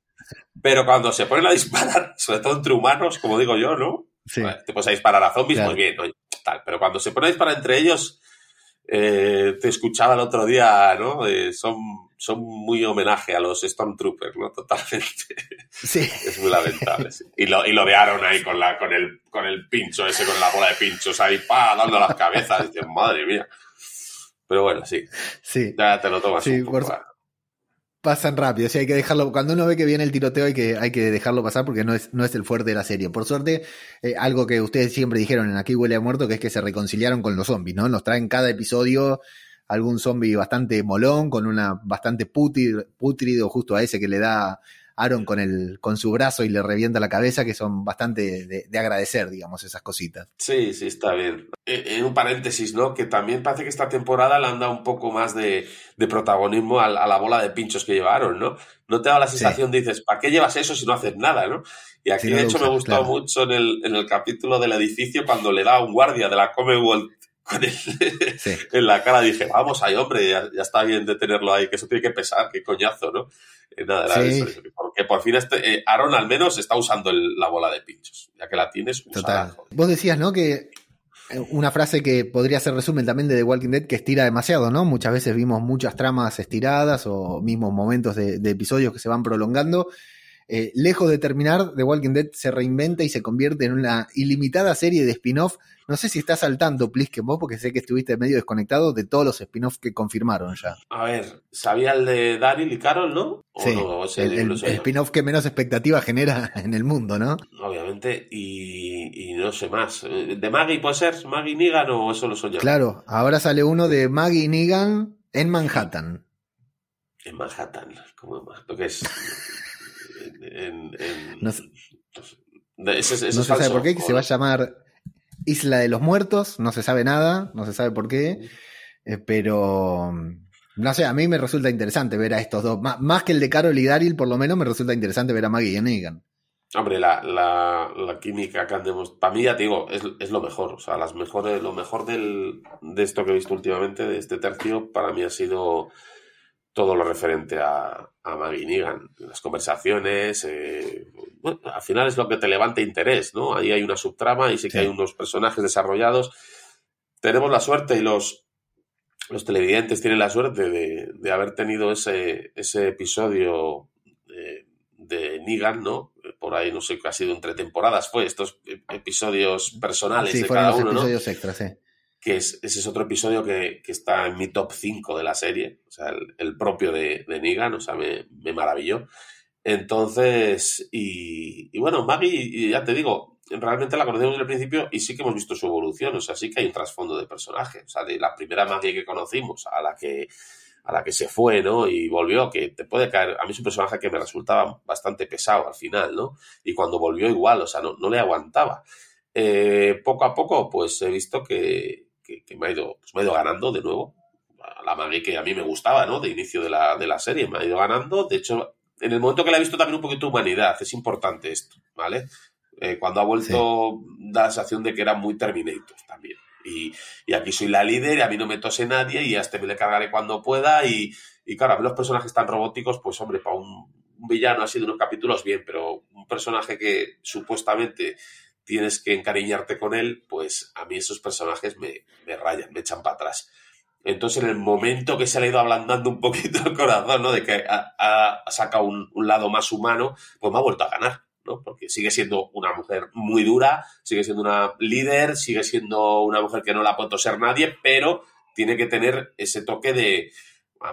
Pero cuando se ponen a disparar, sobre todo entre humanos, como digo yo, ¿no? sí. Te puedes a disparar a zombies, Claro. muy bien, oye, tal. Pero cuando se ponen a disparar entre ellos, eh, te escuchaba el otro día, ¿no? Eh, son, son muy homenaje a los Stormtroopers, ¿no? Totalmente. Sí. Es muy lamentable. sí. Y, lo, y lo de Aaron ahí con, la, con, el, con el pincho ese, con la bola de pinchos ahí, pa, dando las cabezas. Y dices, madre mía. Pero bueno, sí, Sí, ya te lo tomas Sí, un poco. por-. Pasan rápido, o sea, hay que dejarlo, cuando uno ve que viene el tiroteo hay que, hay que dejarlo pasar porque no es, no es el fuerte de la serie. Por suerte, eh, algo que ustedes siempre dijeron en Aquí huele a muerto, que es que se reconciliaron con los zombies, ¿no? Nos traen cada episodio algún zombie bastante molón, con una bastante putrid- putrido justo a ese que le da Aaron con el, con su brazo y le revienta la cabeza, que son bastante de, de agradecer, digamos, esas cositas. Sí, sí, está bien. Eh, En un paréntesis, ¿no? Que también parece que esta temporada le han dado un poco más de, de protagonismo a, a la bola de pinchos que llevaron, ¿no? No te da la sensación, dices, ¿para qué llevas eso si no haces nada, no? Y aquí, no de hecho, me gustó claro. mucho en el, en el capítulo del edificio cuando le da a un guardia de la Commonwealth con el, Sí. en la cara. Dije, vamos ahí, hombre, ya, ya está bien de tenerlo ahí, que eso tiene que pesar, qué coñazo, ¿no? Eh, nada, era Sí. eso, eso, que Porque por fin este, eh, Aaron al menos está usando el- la bola de pinchos. Ya que la tienes, Total. joder. Vos decías, ¿no? Que eh, una frase que podría ser resumen también de The Walking Dead que estira demasiado, ¿no? Muchas veces vimos muchas tramas estiradas o mismos momentos de, de episodios que se van prolongando. Eh, lejos de terminar, The Walking Dead se reinventa y se convierte en una ilimitada serie de spin-off. No sé si estás al tanto, Plisken, vos, porque sé que estuviste medio desconectado de todos los spin-offs que confirmaron ya. A ver, ¿sabía el de Daryl y Carol, no? ¿O Sí, no? El, lo spin-off que menos expectativa genera en el mundo, ¿no? Obviamente, y, y no sé más. Eh, ¿De Maggie puede ser? ¿Maggie Negan o eso lo soy yo? Claro, ahora sale uno de Maggie Negan en Manhattan. En Manhattan, como Manhattan, que es. En, en- No sé. es se sabe por qué, que ¿o se va a llamar Isla de los Muertos, no se sabe nada, no se sabe por qué, eh, pero mm, no sé, a mí me resulta interesante ver a estos dos, más, más que el de Carol y Daryl, por lo menos me resulta interesante ver a Maggie y a Negan. Hombre, la, la, la química que han demostrado. Para mí, ya te digo, es, es lo mejor. O sea, las mejores, lo mejor del, de esto que he visto últimamente, de este tercio, para mí ha sido todo lo referente a, a Maggie Negan. Las conversaciones. eh, bueno, al final es lo que te levanta interés, ¿no? Ahí hay una subtrama y sí que Sí. hay unos personajes desarrollados. Tenemos la suerte y los, los televidentes tienen la suerte de, de haber tenido ese, ese episodio eh, de Negan, ¿no? Por ahí no sé qué ha sido entre temporadas, fue estos episodios personales Sí, de cada uno, ¿no? episodios extras, sí. Que es, ese es otro episodio que, que está en mi top 5 de la serie, o sea, el, propio de, de Negan, o sea, me, me maravilló. Entonces, y, y bueno, Maggie, ya te digo, realmente la conocemos desde el principio y sí que hemos visto su evolución, o sea, sí que hay un trasfondo de personaje, o sea, de la primera Maggie que conocimos a la que a la que se fue, ¿no? Y volvió, que te puede caer. A mí es un personaje que me resultaba bastante pesado al final, ¿no? Y cuando volvió igual, o sea, no, no le aguantaba. Eh, poco a poco, pues he visto que, que, que me, ha ido, pues me ha ido ganando de nuevo. La Maggie que a mí me gustaba, ¿no? De inicio de la, de la serie, me ha ido ganando. De hecho, en el momento que la he visto también un poquito de humanidad, es importante esto, ¿vale? Eh, cuando ha vuelto, da la sensación de que era muy Terminator también. Y, y aquí soy la líder y a mí no me tose nadie y a este me le cargaré cuando pueda y, y claro, a mí los personajes tan robóticos, pues hombre, para un, un villano así de unos capítulos bien, pero un personaje que supuestamente tienes que encariñarte con él, pues a mí esos personajes me, me rayan, me echan para atrás. Entonces, en el momento que se le ha ido ablandando un poquito el corazón, ¿no? De que ha, sacado un, lado más humano, pues me ha vuelto a ganar. ¿no? Porque sigue siendo una mujer muy dura, sigue siendo una líder, sigue siendo una mujer que no la ha podido ser nadie, pero tiene que tener ese toque de,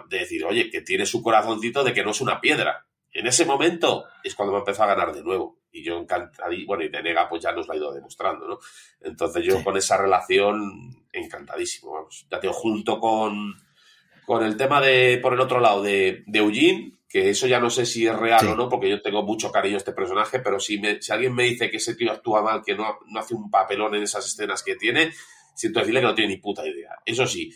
de decir, oye, que tiene su corazoncito de que no es una piedra. En ese momento es cuando me empezó a ganar de nuevo. Y yo encantado, bueno, y Tenega pues ya nos lo ha ido demostrando, ¿no? Entonces yo Sí. con esa relación encantadísimo, vamos. Ya te junto con, con el tema de, por el otro lado, de, de Eugene, que eso ya no sé si es real Sí. o no, porque yo tengo mucho cariño a este personaje, pero si, me- si alguien me dice que ese tío actúa mal, que no, no hace un papelón en esas escenas que tiene, siento decirle que no tiene ni puta idea. Eso sí,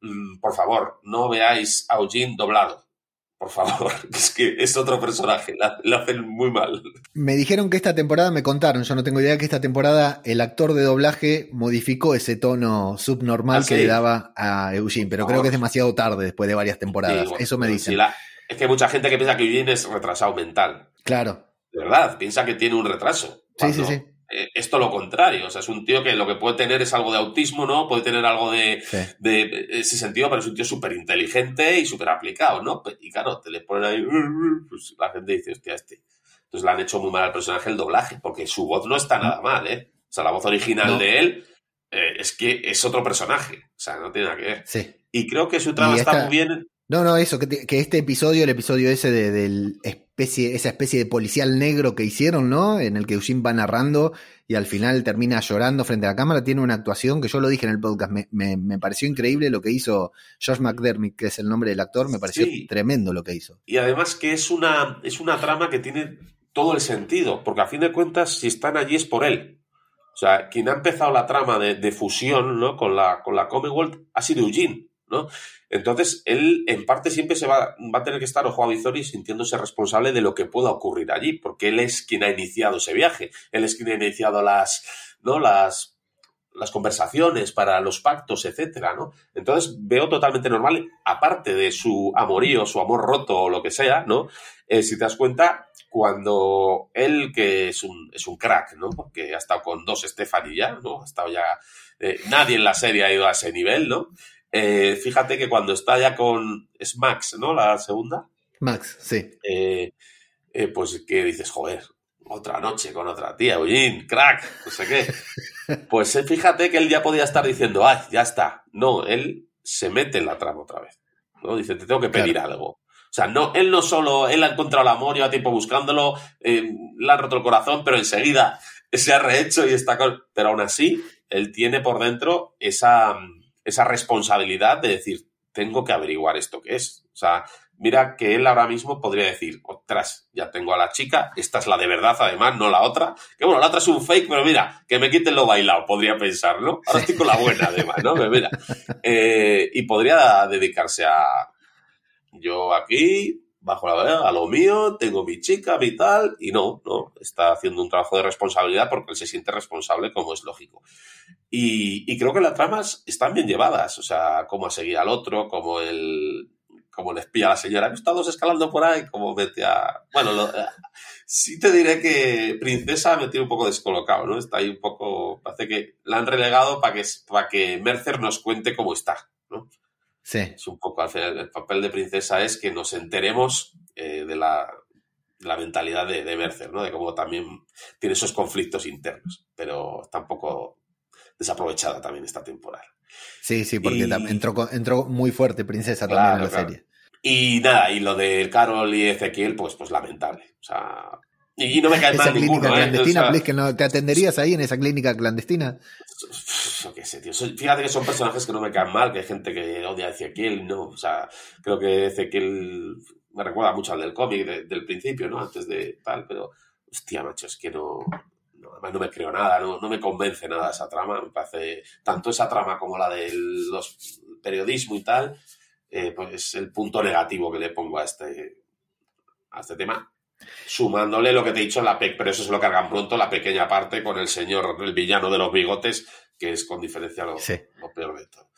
mm, por favor, no veáis a Eugene doblado. Por favor, es que es otro personaje, lo hacen muy mal. Me dijeron que esta temporada, me contaron, yo no tengo idea que esta temporada el actor de doblaje modificó ese tono subnormal ¿Ah, que sí? le daba a Eugene, pero creo que es demasiado tarde después de varias temporadas. Sí, bueno, Eso me dicen. la- es que hay mucha gente que piensa que Eugene es retrasado mental. Claro. De verdad, piensa que tiene un retraso. Sí, sí, sí. Eh, es todo lo contrario. O sea, es un tío que lo que puede tener es algo de autismo, ¿no? Puede tener algo de, sí. de ese sentido, pero es un tío súper inteligente y súper aplicado, ¿no? Y claro, te le ponen ahí, pues la gente dice, hostia, este. Entonces le han hecho muy mal al personaje el doblaje, porque su voz no está nada mal, ¿eh? O sea, la voz original No. de él eh, es que es otro personaje. O sea, no tiene nada que ver. Sí. Y creo que su trama está muy bien. No, no, eso, que, te- que este episodio, el episodio ese de, del especie, esa especie de policial negro que hicieron, ¿no? En el que Eugene va narrando y al final termina llorando frente a la cámara, tiene una actuación que yo lo dije en el podcast, me, me- me pareció increíble lo que hizo Josh McDermott, que es el nombre del actor, me pareció Sí. tremendo lo que hizo. Y además que es una, es una trama que tiene todo el sentido, porque a fin de cuentas, si están allí es por él. O sea, quien ha empezado la trama de, de fusión ¿no? con, la, con la Commonwealth ha sido Eugene, Entonces, él en parte siempre se va, va a tener que estar ojo a visor y sintiéndose responsable de lo que pueda ocurrir allí, porque él es quien ha iniciado ese viaje, él es quien ha iniciado las, ¿no? las, las conversaciones para los pactos, etcétera, ¿no? Entonces veo totalmente normal, aparte de su amorío, su amor roto o lo que sea, ¿no? Eh, si te das cuenta, cuando él, que es un, es un crack, ¿no? Porque ha estado con dos Stephanie ya, ¿no? Ha estado ya... eh, nadie en la serie ha ido a ese nivel, ¿no? Eh, fíjate que cuando está ya con... Es Max, ¿no? La segunda. Max, sí. eh, eh, pues que dices, joder, otra noche con otra tía, Eugene, crack, no sé qué. Pues fíjate que él ya podía estar diciendo, ay, ya está. No, él se mete en la trama otra vez. ¿no? Dice, te tengo que pedir algo. O sea, no, él no solo, él ha encontrado el amor, lleva tiempo buscándolo, le ha roto el corazón, pero enseguida se ha rehecho y está con... Pero aún así, él tiene por dentro esa, esa responsabilidad de decir, tengo que averiguar esto que es. O sea, mira que él ahora mismo podría decir, ostras, ya tengo a la chica, esta es la de verdad además, no la otra. Que bueno, la otra es un fake, pero mira, que me quiten lo bailado, podría pensar, ¿no? Ahora estoy con la buena además, ¿no? Mira. Eh, y podría dedicarse a, yo aquí, bajo la verdad, a lo mío, tengo mi chica, mi tal, y no, no, está haciendo un trabajo de responsabilidad porque él se siente responsable, como es lógico. Y, y creo que las tramas están bien llevadas, o sea, cómo seguir al otro, como el como le espía a la señora, he visto a dos escalando por ahí, como mete a... Bueno, lo- eh, sí te diré que Princesa me tiene un poco descolocado, ¿no? Está ahí un poco... Parece que la han relegado para que, para que Mercer nos cuente cómo está, ¿no? Sí. Es un poco, al final, el papel de princesa es que nos enteremos eh, de, la, de la mentalidad de, de Mercer, ¿no? De cómo también tiene esos conflictos internos, pero está un poco desaprovechada también esta temporada. Sí, sí, porque Y- entró, entró muy fuerte Princesa Claro, también en la claro. serie. Y nada, y lo de Carol y Ezequiel, pues, pues lamentable. O sea, y, no me cae Esa mal clínica ninguno, ¿eh? clandestina, O sea, please, que no, ¿te atenderías ahí en esa clínica clandestina? yo qué sé, tío. Fíjate que son personajes que no me caen mal, que hay gente que odia a Ezequiel, no. O sea, creo que Ezequiel me recuerda mucho al del cómic de- del principio, ¿no? Antes de tal, pero, hostia, macho, es que no. No, además, no me creo nada, no, no me convence nada esa trama. Me parece, tanto esa trama como la del los periodismo y tal, eh, pues el punto negativo que le pongo a este, a este tema. Sumándole lo que te he dicho, la pe- pero eso se lo cargan pronto, la pequeña parte con el señor, el villano de los bigotes, que es con diferencia lo, Sí. lo peor de todo.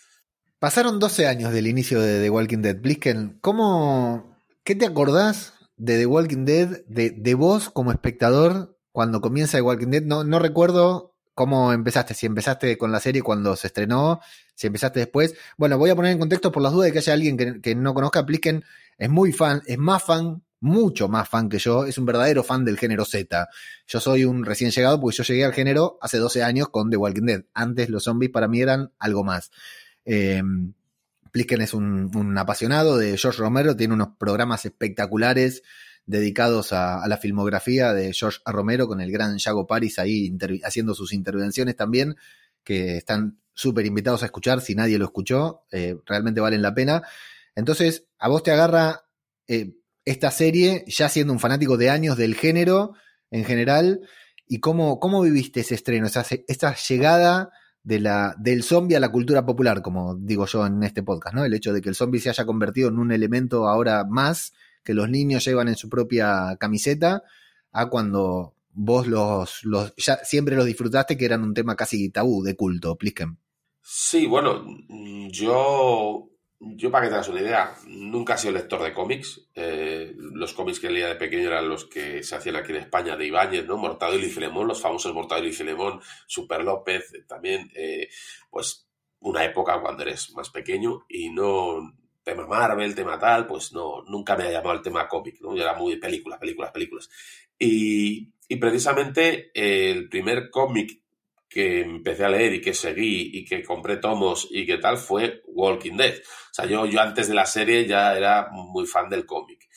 Pasaron 12 años del inicio de The Walking Dead. Blisken, ¿cómo, ¿qué te acordás de The Walking Dead, de, de vos como espectador cuando comienza The Walking Dead? No, no recuerdo cómo empezaste, si empezaste con la serie cuando se estrenó, si empezaste después. Bueno, voy a poner en contexto por las dudas de que haya alguien que, que no conozca. Blisken es muy fan, es más fan, mucho más fan que yo, es un verdadero fan del género Z. Yo soy un recién llegado porque yo llegué al género hace 12 años con The Walking Dead. Antes los zombies para mí eran algo más. Eh, es un, un apasionado de George Romero, tiene unos programas espectaculares dedicados a, la filmografía de George. Romero con el gran Yago Paris ahí haciendo sus intervenciones también, que están súper invitados a escuchar, si nadie lo escuchó, eh, realmente valen la pena. Entonces, a vos te agarra eh, esta serie, ya siendo un fanático de años del género en general, y cómo, cómo viviste ese estreno, esa, esa llegada de la, del zombie a la cultura popular, como digo yo en este podcast, ¿no? El hecho de que el zombie se haya convertido en un elemento ahora más que los niños llevan en su propia camiseta, a cuando vos los, los ya siempre los disfrutaste, que eran un tema casi tabú de culto, Plisken. Sí, bueno, yo yo, para que te una idea, nunca he sido lector de cómics. Eh, los cómics que leía de pequeño eran los que se hacían aquí en España de Ibáñez, ¿no? Mortadelo y Filemón, los famosos Mortadelo y Filemón, Super López, eh, también, eh, pues, una época cuando eres más pequeño y no tema Marvel, tema tal, pues no, nunca me ha llamado el tema cómic, ¿no? Yo era muy películas, películas, películas. Y, y precisamente el primer cómic que empecé a leer y que seguí y que compré tomos y que tal fue Walking Dead. O sea, yo, yo antes de la serie ya era muy fan del cómic.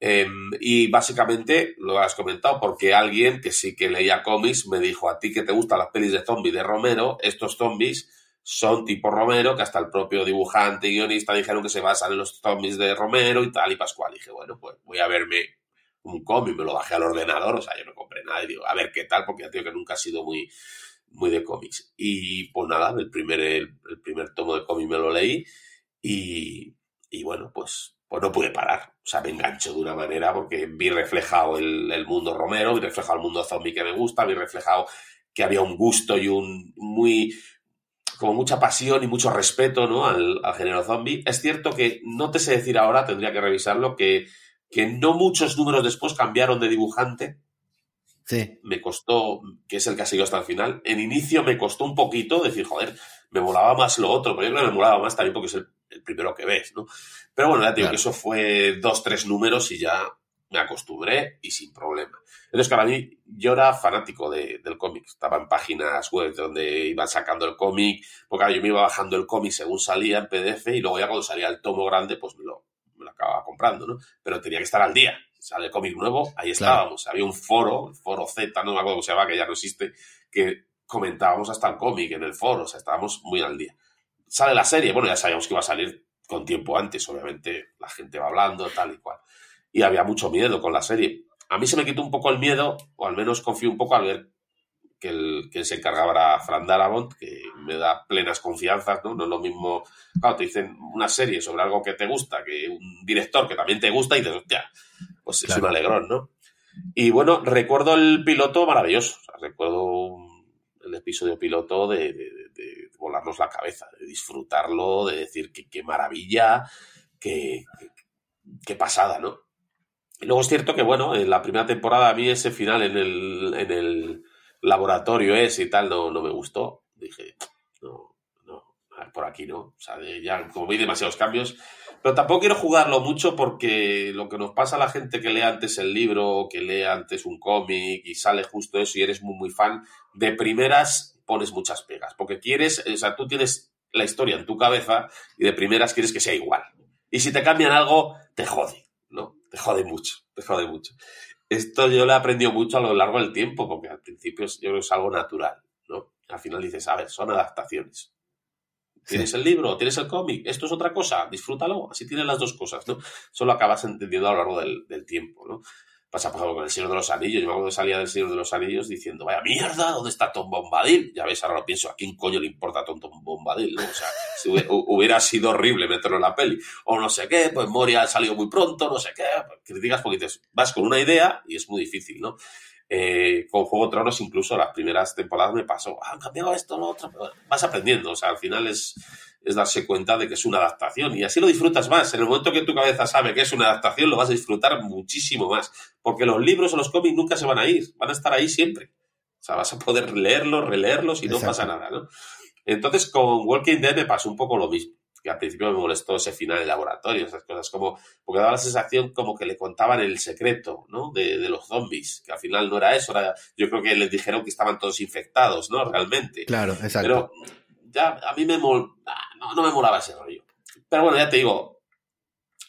Em, y básicamente lo has comentado porque alguien que sí que leía cómics me dijo a ti que te gustan las pelis de zombies de Romero, estos zombies son tipo Romero, que hasta el propio dibujante y guionista dijeron que se basan en los zombies de Romero y tal y Pascual. Y dije, bueno, pues voy a verme un cómic, me lo bajé al ordenador, o sea, yo no compré nada y digo, a ver qué tal, porque ya digo que nunca ha sido muy, muy de cómics. Y pues nada, el primer, el, primer tomo de cómic me lo leí y, y, bueno, pues, pues no pude parar. O sea, me engancho de una manera porque vi reflejado el, el mundo Romero, vi reflejado el mundo zombie que me gusta, vi reflejado que había un gusto y un muy como mucha pasión y mucho respeto ¿no? al, al género zombie. Es cierto que no te sé decir ahora, tendría que revisarlo, que, que no muchos números después cambiaron de dibujante me costó, que es el que ha seguido hasta el final. En inicio me costó un poquito decir, joder, me molaba más lo otro, pero yo creo que me molaba más también porque es el, primero que ves, ¿no? Pero bueno, ya te digo que eso fue dos, tres números y ya me acostumbré y sin problema. Entonces, para mí, yo era fanático de, del cómic. Estaba en páginas web donde iban sacando el cómic, porque yo me iba bajando el cómic según salía en PDF y luego ya cuando salía el tomo grande, pues me lo, me lo acababa comprando, ¿no? Pero tenía que estar al día sale cómic nuevo, ahí estábamos. Había un foro, el foro Z, no me acuerdo cómo se llama, que ya no existe, que comentábamos hasta el cómic en el foro, o sea, estábamos muy al día. Sale la serie, bueno, ya sabíamos que iba a salir con tiempo antes, obviamente la gente va hablando, tal y cual. Y había mucho miedo con la serie. A mí se me quitó un poco el miedo, o al menos confío un poco al ver que el que se encargaba era Fran Darabont, que me da plenas confianzas, ¿no? No es lo mismo, claro, te dicen una serie sobre algo que te gusta, que un director que también te gusta y te hostia, pues es un alegrón, ¿no? Y bueno, recuerdo el piloto maravilloso, recuerdo el episodio piloto de, volarnos la cabeza, de disfrutarlo, de decir que qué maravilla, qué, qué pasada, ¿no? Luego es cierto que, bueno, en la primera temporada a mí ese final en el, en el laboratorio ese y tal no, no me gustó. Dije, no, no, por aquí no. O sea, ya como vi demasiados cambios. Pero tampoco quiero jugarlo mucho porque lo que nos pasa a la gente que lee antes el libro, que lee antes un cómic y sale justo eso y eres muy, muy fan, de primeras pones muchas pegas. Porque quieres, o sea, tú tienes la historia en tu cabeza y de primeras quieres que sea igual. Y si te cambian algo, te jode, ¿no? Te jode mucho, te jode mucho. Esto yo lo he aprendido mucho a lo largo del tiempo, porque al principio yo creo que es algo natural, ¿no? Al final dices, a ver, son adaptaciones. Tienes el libro, tienes el cómic, esto es otra cosa, disfrútalo, así tienes las dos cosas, ¿no? Solo acabas entendiendo a lo largo del, del tiempo, ¿no? Pasa, por ejemplo, con El Señor de los Anillos. Yo me acuerdo que salía del Señor de los Anillos diciendo, vaya mierda, ¿dónde está Tom Bombadil? Ya ves, ahora lo pienso, ¿a quién coño le importa Tom Bombadil? O sea, si hubiera sido horrible meterlo en la peli. O no sé qué, pues Moria ha salido muy pronto, no sé qué. Pues criticas porque vas con una idea y es muy difícil, ¿no? Eh, con Juego de Tronos incluso las primeras temporadas me pasó, ah, han cambiado esto, lo otro, vas aprendiendo, o sea, al final es, es darse cuenta de que es una adaptación y así lo disfrutas más. En el momento que tu cabeza sabe que es una adaptación, lo vas a disfrutar muchísimo más, porque los libros o los cómics nunca se van a ir, van a estar ahí siempre. O sea, vas a poder leerlos, releerlos y no pasa nada, ¿no? Entonces, con Walking Dead me pasó un poco lo mismo, que al principio me molestó ese final de laboratorio, esas cosas como, porque daba la sensación como que le contaban el secreto, ¿no? De, de los zombies, que al final no era eso, era, yo creo que les dijeron que estaban todos infectados, ¿no? Realmente. Claro, exacto. Pero ya a mí me mol, no, no me molaba ese rollo. Pero bueno, ya te digo,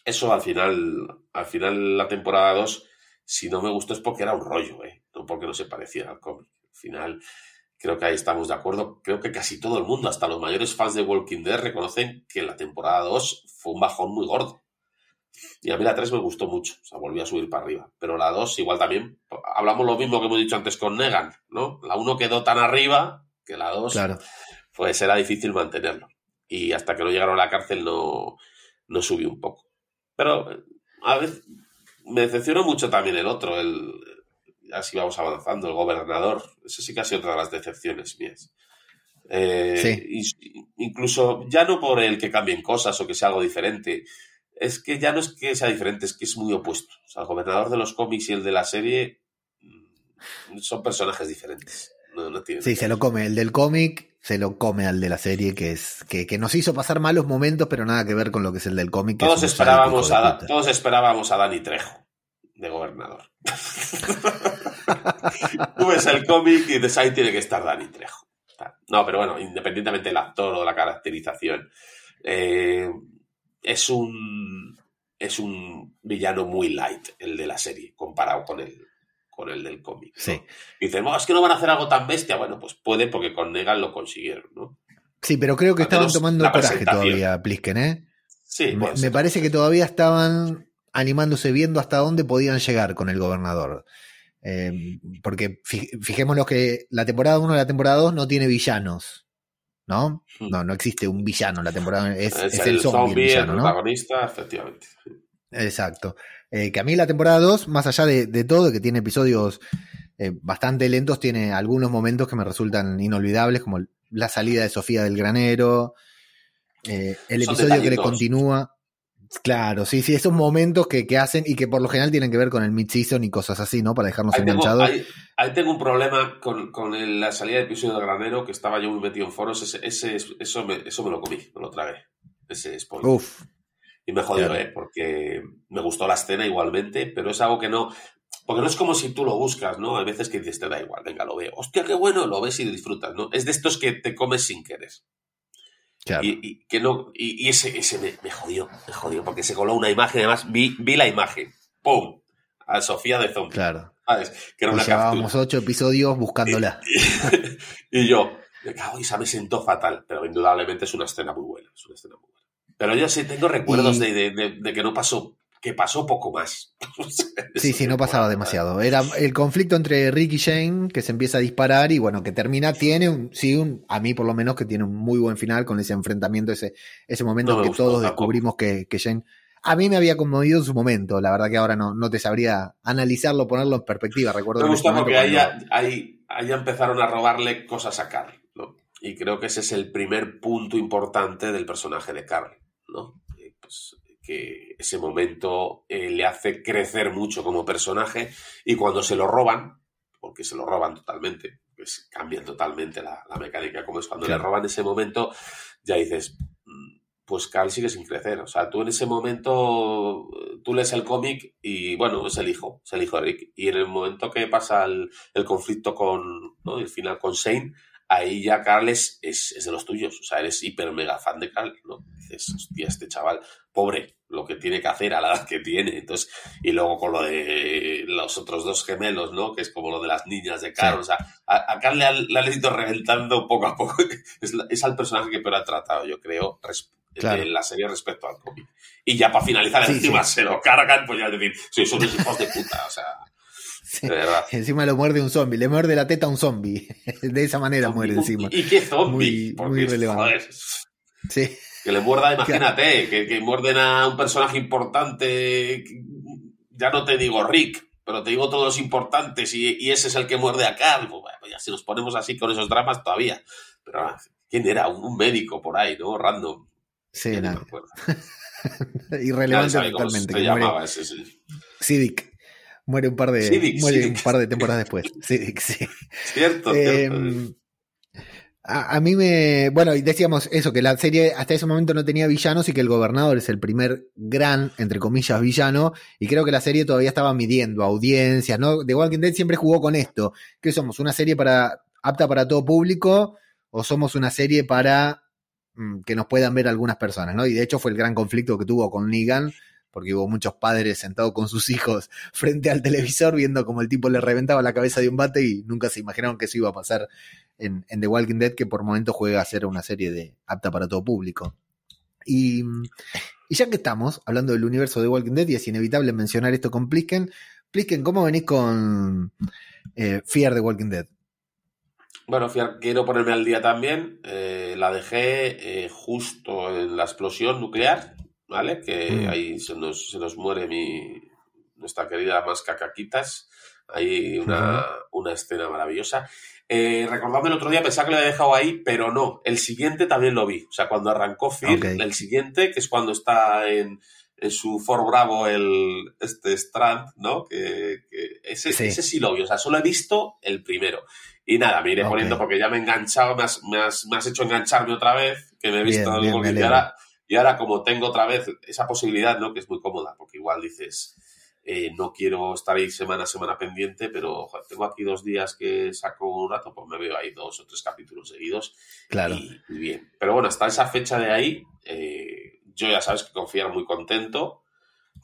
eso al final, al final la temporada 2, si no me gustó es porque era un rollo, ¿eh? no porque no se pareciera al cómic. Al final, creo que ahí estamos de acuerdo. Creo que casi todo el mundo, hasta los mayores fans de Walking Dead, reconocen que la temporada 2 fue un bajón muy gordo. Y a mí la 3 me gustó mucho, o sea, a subir para arriba. Pero la 2 igual también, hablamos lo mismo que hemos dicho antes con Negan, ¿no? La 1 quedó tan arriba que la 2 claro pues era difícil mantenerlo. Y hasta que no llegaron a la cárcel no, no subió un poco. Pero a veces me decepcionó mucho también el otro, el, así vamos avanzando, el gobernador. Ese sí que ha sido otra de las decepciones mías. Eh, incluso ya no por el que cambien cosas o que sea algo diferente, es que ya no es que sea diferente, es que es muy opuesto. O sea, el gobernador de los cómics y el de la serie mm, son personajes diferentes. Sí, se lo come. El del cómic se lo come al de la serie, que es que, que, nos hizo pasar malos momentos, pero nada que ver con lo que es el del cómic. Todos, esperábamos a, todos esperábamos a Dani Trejo de gobernador. Tú ves el cómic y de ahí tiene que estar Dani Trejo. No, pero bueno, independientemente del actor o de la caracterización, eh, es un es un villano muy light el de la serie comparado con el con el del cómic. Sí. Y dicen, es que no van a hacer algo tan bestia. Bueno, pues puede porque con Negan lo consiguieron, ¿no? Sí, pero creo que estaban tomando coraje todavía, Plisken, ¿eh? Sí, me, parece que todavía estaban animándose viendo hasta dónde podían llegar con el gobernador. Eh, porque fijémonos que la temporada 1 y la temporada 2 no tiene villanos. ¿No? Hmm. No, no existe un villano en la temporada. Es, el, zombie, el, protagonista, efectivamente. Exacto. Eh, que a mí la temporada 2, más allá de, todo, que tiene episodios eh, bastante lentos, tiene algunos momentos que me resultan inolvidables, como la salida de Sofía del Granero, el episodio que le continúa. Claro, sí, sí, esos momentos que, hacen y que por lo general tienen que ver con el mid-season y cosas así, ¿no? Para dejarnos enganchados. ahí, tengo un problema con, la salida del episodio de Granero, que estaba yo muy metido en foros. Ese, eso, me, eso me lo comí, me lo tragué. Ese spoiler. Uf. Y me jodió, ¿eh? Porque me gustó la escena igualmente, pero es algo que no. Porque no es como si tú lo buscas, ¿no? Hay veces que dices, te da igual, venga, lo veo. Hostia, qué bueno, lo ves y disfrutas, ¿no? Es de estos que te comes sin querer. Y, que no, y, ese, ese me, jodió, me jodió, porque se coló una imagen, además vi, vi la imagen, ¡pum! A Sofía de Zombie. Claro. Que era una llevábamos ocho episodios buscándola. Y, yo, me cago y me sentó fatal, pero indudablemente es una escena muy buena, es una escena muy buena. Pero yo sí tengo recuerdos de, de, que no pasó que pasó poco más. sí, sí, no pasaba demasiado. Era el conflicto entre Rick y Shane que se empieza a disparar y bueno, que termina, tiene un, sí, un, a mí por lo menos que tiene un muy buen final con ese enfrentamiento, ese, ese momento en que todos descubrimos que, que, Shane... A mí me había conmovido en su momento, la verdad que ahora no, no te sabría analizarlo, ponerlo en perspectiva. Recuerdo me gusta porque ahí, ahí, ahí, empezaron a robarle cosas a Carl, ¿no? Y creo que ese es el primer punto importante del personaje de Carl, ¿no? Pues, que ese momento eh, le hace crecer mucho como personaje y cuando se lo roban, porque se lo roban totalmente, pues cambian totalmente la, mecánica, como es cuando le roban ese momento, ya dices, mm, pues Carl sigue sin crecer. O sea, tú en ese momento, tú lees el cómic y bueno, es el hijo, es el hijo de Rick. Y en el momento que pasa el, conflicto con, ¿no? el final con Shane, ahí ya Carl es, es, de los tuyos. O sea, eres hiper mega fan de Carl, ¿no? Dices, hostia, este chaval, pobre, lo que tiene que hacer a la edad que tiene. Entonces, y luego con lo de los otros dos gemelos, ¿no? Que es como lo de las niñas de Carl. O sea, a, Carl le ha, ido reventando poco a poco. Es, es al personaje que peor ha tratado, yo creo, en la serie respecto al cómic. Y ya para finalizar, encima se lo cargan, pues ya decir, son unos hijos de puta, o sea. Encima lo muerde un zombie, le muerde la teta a un zombie. De esa manera muere encima. ¿Y qué zombie? Muy, relevante. sí. Que le muerda, imagínate, que, que, muerden a un personaje importante. Ya no te digo Rick, pero te digo todos los importantes y, ese es el que muerde a Carl. Pues, bueno, ya si nos ponemos así con esos dramas todavía. Pero, ¿quién era? Un, médico por ahí, ¿no? Random. Sí, nada. Irrelevante totalmente. Se llamaba ese, sí. Muere un par de, muere un par de temporadas después. sí, sí. Cierto, em, A, mí me. Bueno, y decíamos eso, que la serie hasta ese momento no tenía villanos y que el gobernador es el primer gran, entre comillas, villano. Y creo que la serie todavía estaba midiendo audiencias, ¿no? The Walking Dead siempre jugó con esto. ¿Qué somos? ¿Una serie para apta para todo público? ¿O somos una serie para mm, que nos puedan ver algunas personas, ¿no? Y de hecho fue el gran conflicto que tuvo con Negan porque hubo muchos padres sentados con sus hijos frente al televisor viendo como el tipo le reventaba la cabeza de un bate y nunca se imaginaron que eso iba a pasar en, The Walking Dead, que por momentos juega a ser una serie de apta para todo público. Y, ya que estamos hablando del universo de Walking Dead, y es inevitable mencionar esto con Plisken, Plisken, ¿cómo venís con eh, Fear The Walking Dead? Bueno, quiero ponerme al día también. Eh, la dejé eh, justo en la explosión nuclear, ¿vale? Que Mm. ahí se nos, se nos muere mi, nuestra querida más cacaquitas. Hay una, una escena maravillosa. Eh, recordando el otro día, pensaba que lo había dejado ahí, pero no. El siguiente también lo vi. O sea, cuando arrancó Fear, el siguiente, que es cuando está en, en su Fort Bravo el este Strand, ¿no? Que, que ese, Sí. ese sí lo vi. O sea, solo he visto el primero. Y nada, me iré poniendo porque ya me he enganchado, me has, me has, me has hecho engancharme otra vez, que me he visto Bien, el bien, ahora, y ahora como tengo otra vez esa posibilidad, ¿no? Que es muy cómoda, porque igual dices, eh, no quiero estar ahí semana a semana pendiente, pero joder, tengo aquí dos días que saco un rato, pues me veo ahí dos o tres capítulos seguidos Claro. y, y bien. Pero bueno, hasta esa fecha de ahí, eh, yo ya sabes que confía muy contento.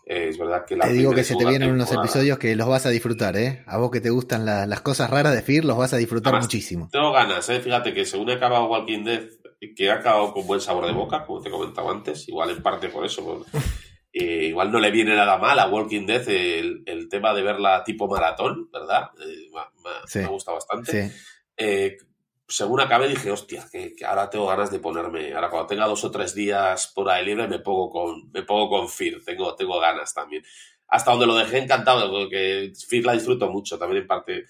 Eh, es verdad que la Te digo que se te vienen unos episodios que los vas a disfrutar, ¿eh? A vos que te gustan la- las cosas raras de Fear, los vas a disfrutar Además, muchísimo. Tengo ganas, ¿eh? Fíjate que según he acabado Walking Dead, que he acabado con buen sabor de boca, como te comentaba antes, igual en parte por eso. por- eh, igual no le viene nada mal a Walking Dead el, el tema de verla tipo maratón, ¿verdad? Eh, ma- ma- Sí. Me gusta bastante. Sí. Eh, según acabé dije, hostia, que, que ahora tengo ganas de ponerme, ahora cuando tenga dos o tres días por ahí libre me pongo con, me pongo con Fear, tengo, tengo ganas también. Hasta donde lo dejé encantado, porque Fear la disfruto mucho, también en parte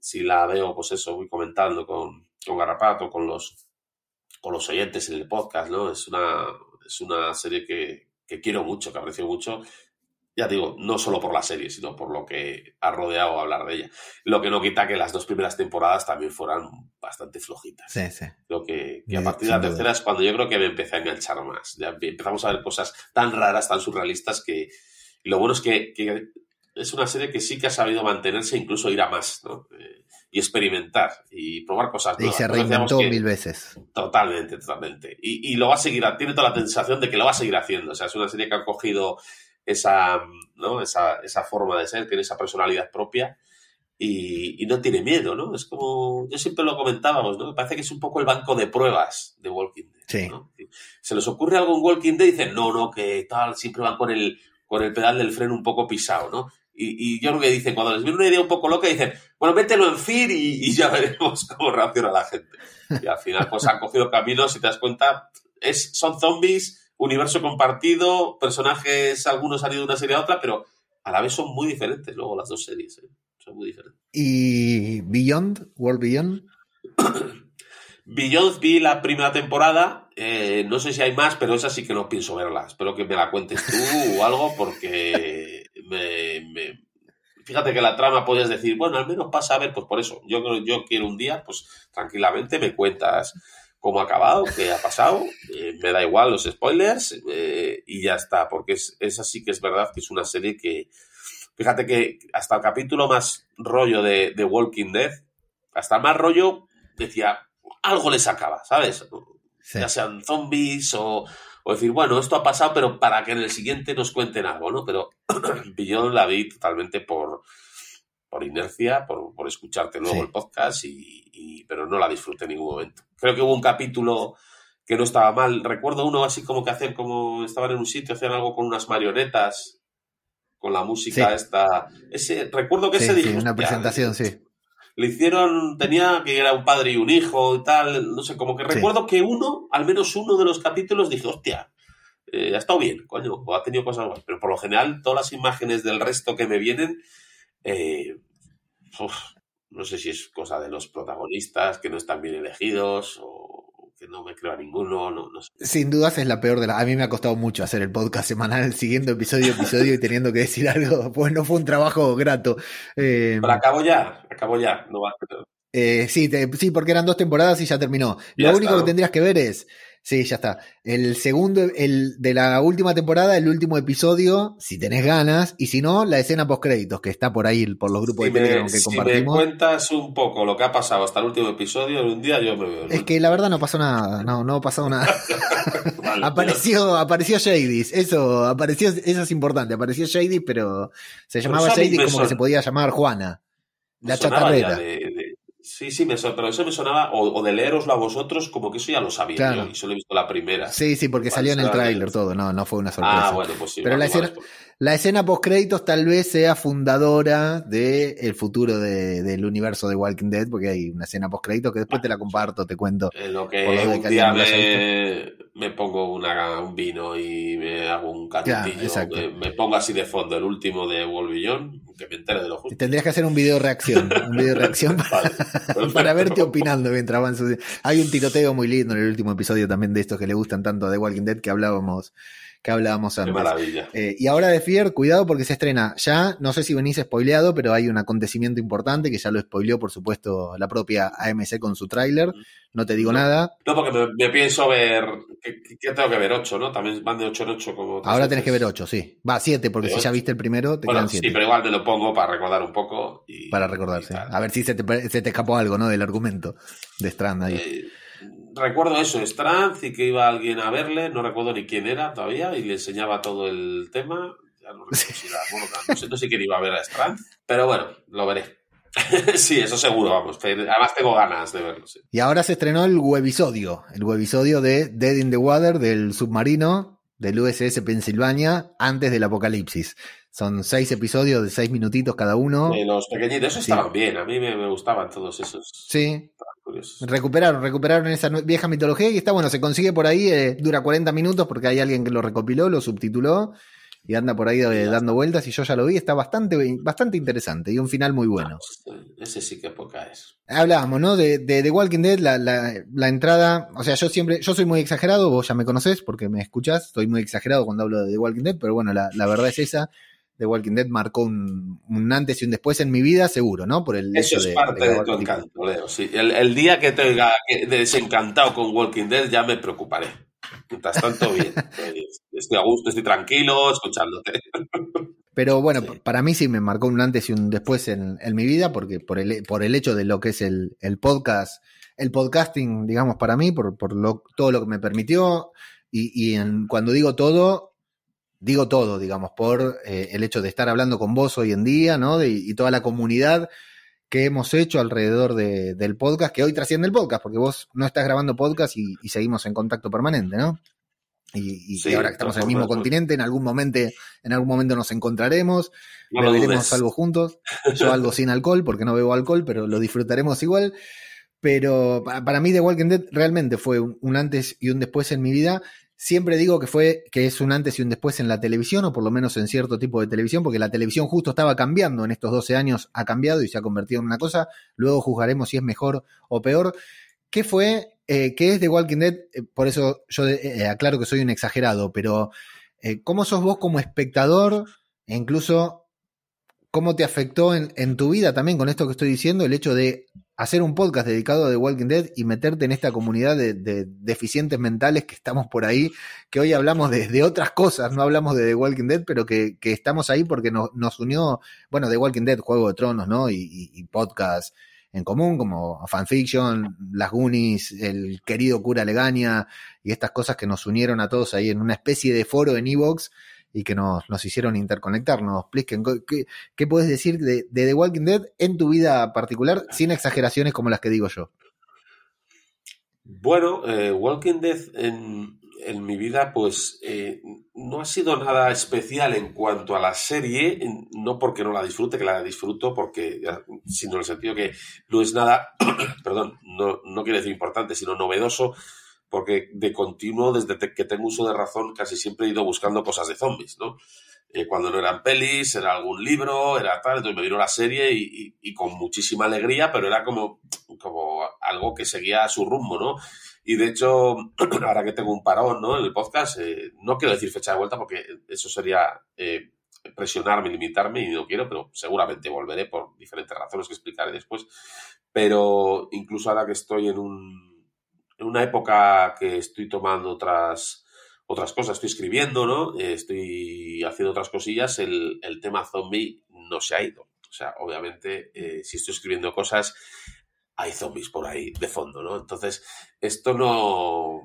si la veo, pues eso, voy comentando con, con Garrapato, con los, con los oyentes en el podcast, ¿no? Es una, es una serie que, que quiero mucho, que aprecio mucho. Ya digo, no solo por la serie, sino por lo que ha rodeado hablar de ella. Lo que no quita que las dos primeras temporadas también fueran bastante flojitas. Sí, sí. Creo que, que a partir de la tercera es cuando yo creo que me empecé a enganchar más. Ya empezamos a ver cosas tan raras, tan surrealistas que. Y lo bueno es que, que es una serie que sí que ha sabido mantenerse, incluso ir a más, ¿no? Eh, y experimentar y probar cosas Y nuevas. se No decíamos reinventó que- mil veces. Totalmente, totalmente. Y, y lo va a seguir, tiene toda la sensación de que lo va a seguir haciendo. O sea, es una serie que ha cogido esa, ¿no? esa, esa forma de ser, tiene esa personalidad propia y, y no tiene miedo, ¿no? Es como, yo siempre lo comentábamos, ¿no? Me parece que es un poco el banco de pruebas de Walking Dead. Sí. ¿no? Se les ocurre algo en Walking Dead y dicen, no, no, que tal, siempre van con el, con el pedal del freno un poco pisado, ¿no? Y, y yo creo que dicen, cuando les viene una idea un poco loca, dicen, bueno, mételo en y, y ya veremos cómo reacciona la gente. Y al final, pues han cogido caminos, si te das cuenta, es, son zombies, universo compartido, personajes, algunos han ido de una serie a otra, pero a la vez son muy diferentes luego las dos series, ¿eh? Son muy diferentes. ¿Y Beyond? ¿World Beyond? Beyond vi la primera temporada, eh, no sé si hay más, pero esa sí que no pienso verla. Espero que me la cuentes tú o algo, porque me, me- fíjate que la trama podías decir, bueno, al menos pasa a ver, pues por eso. Yo, yo quiero un día, pues tranquilamente me cuentas cómo ha acabado, qué ha pasado, eh, me da igual los spoilers eh, y ya está, porque es, esa sí que es verdad que es una serie que, fíjate que hasta el capítulo más rollo de, de Walking Dead, hasta el más rollo, decía, algo le sacaba, ¿sabes? Sí. Ya sean zombies o, o decir, bueno, esto ha pasado, pero para que en el siguiente nos cuenten algo, ¿no? Pero Beyond la vi totalmente por, por inercia, por, por escucharte luego Sí. el podcast, y, y- pero no la disfruté en ningún momento. Creo que hubo un capítulo que no estaba mal. Recuerdo uno así como que hacían, como estaban en un sitio, hacían algo con unas marionetas, con la música Sí. esta. Ese, recuerdo que Sí, ese sí, dije, una "Hostia, presentación, sí. Le hicieron, tenía que era un padre y un hijo y tal, no sé, como que Sí. recuerdo que uno, al menos uno de los capítulos, dije, hostia, eh, ha estado bien, coño, o ha tenido cosas buenas, pero por lo general todas las imágenes del resto que me vienen, eh, uf, no sé si es cosa de los protagonistas, que no están bien elegidos, o que no me creo a ninguno, no, no sé. Sin dudas es la peor de las. A mí me ha costado mucho hacer el podcast semanal, siguiendo episodio a episodio y teniendo que decir algo, pues no fue un trabajo grato. Eh, Pero acabo ya, acabo ya, no va a eh, sí, te- sí, porque eran dos temporadas y ya terminó. Ya Lo único está, que tendrías que ver es. Sí, ya está. El segundo, el de la última temporada, el último episodio, si tenés ganas, y si no, la escena post créditos, que está por ahí por los grupos Si de Telegram me, que si me compartimos. cuentas un poco lo que ha pasado hasta el último episodio, un día yo me veo. Es que la verdad no pasó nada, no, no pasó nada. Vale, apareció, apareció Shadys, eso, apareció, eso es importante, apareció Shadys, pero se llamaba me como que se podía llamar Juana. La de- Sí, sí, me pero eso me sonaba, o, o de leeroslo a vosotros, como que eso ya lo sabía Claro. yo, y solo he visto la primera. Sí, sí, porque salió en el tráiler todo, no, no fue una sorpresa. Ah, bueno, pues sí. Pero la escena- por- la escena post créditos tal vez sea fundadora del el futuro de- del universo de Walking Dead, porque hay una escena post créditos que después te la comparto, te cuento. En lo que un día me, me pongo una, un vino y me hago un canutillo, exacto. me, me pongo así de fondo el último de Wolvillón, que me entere de lo justo. Tendrías que hacer un video reacción, un video reacción Vale, para perfecto. verte opinando mientras van su- Hay un tiroteo muy lindo en el último episodio también de estos que le gustan tanto de Walking Dead que hablábamos, que hablábamos Qué antes. maravilla. Eh, y ahora de Fear, cuidado porque se estrena ya, no sé si venís spoileado, pero hay un acontecimiento importante que ya lo spoileó, por supuesto, la propia AMC con su tráiler. No te digo No. nada. No, porque me, me pienso ver. ¿qué, qué tengo que ver? ¿Ocho, no? También van de ocho en ocho como. otras Ahora tenés que ver 8, sí. Va, 7, porque si ya viste el primero, te Bueno, quedan sí, 7. pero igual me lo pongo para recordar un poco. Y, Para recordarse. A ver si se te, se te escapó algo, ¿no? Del argumento de Strand ahí. Eh, recuerdo eso, Stranz, y que iba alguien a verle, no recuerdo ni quién era todavía, y le enseñaba todo el tema. Ya no recuerdo si era no sé, no sé quién iba a ver a Stranz, pero bueno, lo veré. sí, eso seguro, vamos. Además tengo ganas de verlo, sí. Y ahora se estrenó el webisodio, el webisodio de Dead in the Water del submarino del USS Pennsylvania antes del apocalipsis. Son seis episodios de seis minutitos cada uno. Eh, los pequeñitos, esos Sí. estaban bien, a mí me, me gustaban todos esos. Sí, curiosos. recuperaron, recuperaron esa vieja mitología y está bueno, se consigue por ahí, eh, dura 40 minutos porque hay alguien que lo recopiló, lo subtituló y anda por ahí eh, dando vueltas y yo ya lo vi, está bastante, bastante interesante y un final muy bueno. Eh, Ese sí que poca es. Hablábamos, ¿no? De, de Walking Dead, la, la, la entrada, o sea, yo siempre, yo soy muy exagerado, vos ya me conocés porque me escuchás, soy muy exagerado cuando hablo de The Walking Dead, pero bueno, la, la verdad es esa, The Walking Dead marcó un, un antes y un después en mi vida, seguro, ¿no? Por el Eso es de, parte de, tu encanto, Leo. Sí. El, el día que te oiga desencantado con Walking Dead ya me preocuparé. Mientras tanto, bien. Estoy a gusto, estoy tranquilo escuchándote. Pero bueno, Sí. para mí sí me marcó un antes y un después en, en mi vida, porque por el, por el hecho de lo que es el, el podcast, el podcasting, digamos, para mí, por, por lo, todo lo que me permitió, y, y en- cuando digo todo, digo todo, digamos, por eh, el hecho de estar hablando con vos hoy en día, ¿no? De- y toda la comunidad que hemos hecho alrededor de- del podcast, que hoy trasciende el podcast, porque vos no estás grabando podcast y, y seguimos en contacto permanente, ¿no? Y, y Sí, ahora que estamos en el mismo continente, en algún momento, en algún momento nos encontraremos, No beberemos dudes. algo juntos. Yo algo sin alcohol, porque no bebo alcohol, pero lo disfrutaremos igual. Pero pa- para mí The Walking Dead realmente fue un antes y un después en mi vida. Siempre digo que fue que es un antes y un después en la televisión, o por lo menos en cierto tipo de televisión, porque la televisión justo estaba cambiando en estos 12 años, ha cambiado y se ha convertido en una cosa. Luego juzgaremos si es mejor o peor. ¿Qué fue? Eh, ¿Qué es The Walking Dead? Eh, por eso yo eh, aclaro que soy un exagerado, pero eh, ¿cómo sos vos como espectador? E incluso, ¿cómo te afectó en tu vida también con esto que estoy diciendo? El hecho de hacer un podcast dedicado a The Walking Dead y meterte en esta comunidad de, de deficientes mentales que estamos por ahí, que hoy hablamos de, otras cosas, no hablamos de The Walking Dead, pero que, estamos ahí porque nos, nos unió, bueno, The Walking Dead, Juego de Tronos, ¿no? Y, y, y podcast en común, como Fanfiction, Las Goonies, el querido cura Legaña, y estas cosas que nos unieron a todos ahí en una especie de foro en Evox y que nos, nos hicieron interconectarnos. Plisken, ¿qué, qué puedes decir de, The Walking Dead en tu vida particular, sin exageraciones como las que digo yo? Bueno, eh, Walking Dead en, en, mi vida, pues eh, no ha sido nada especial en cuanto a la serie, no porque no la disfrute, que la disfruto, porque, sino en el sentido que no es nada, perdón, no, no quiere decir importante, sino novedoso, porque de continuo, desde que tengo uso de razón, casi siempre he ido buscando cosas de zombies, ¿no? Eh, cuando no eran pelis, era algún libro, era tal, entonces me vino la serie y, y, y, con muchísima alegría, pero era como, como algo que seguía su rumbo, ¿no? Y de hecho, ahora que tengo un parón, ¿no? En el podcast, eh, no quiero decir fecha de vuelta porque eso sería eh, presionarme, limitarme y no quiero, pero seguramente volveré por diferentes razones que explicaré después. Pero incluso ahora que estoy en un una época que estoy tomando otras, otras cosas, estoy escribiendo, ¿no? Estoy haciendo otras cosillas, el, el, tema zombie no se ha ido. O sea, obviamente, eh, si estoy escribiendo cosas, hay zombies por ahí de fondo, ¿no? Entonces, esto no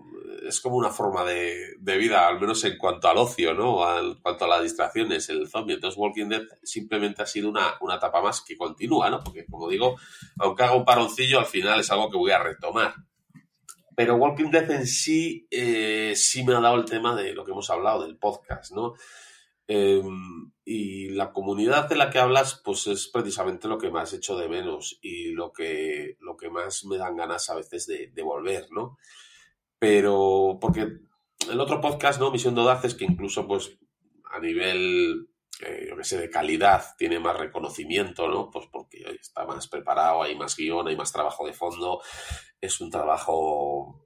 es como una forma de, de vida, al menos en cuanto al ocio, ¿no? En cuanto a las distracciones, el zombie. Entonces, Walking Dead simplemente ha sido una, una etapa más que continúa, ¿no? Porque, como digo, aunque haga un paroncillo, al final es algo que voy a retomar. Pero Walking Dead en sí, eh, sí me ha dado el tema de lo que hemos hablado, del podcast, ¿no? Em, y la comunidad de la que hablas, pues es precisamente lo que más hecho de menos y lo que, lo que más me dan ganas a veces de, volver, ¿no? Pero, porque el otro podcast, ¿no? Misión de Audaces, que incluso, pues, a nivel, eh, yo qué sé, de calidad, tiene más reconocimiento, ¿no? Pues porque está más preparado, hay más guion, hay más trabajo de fondo, es un trabajo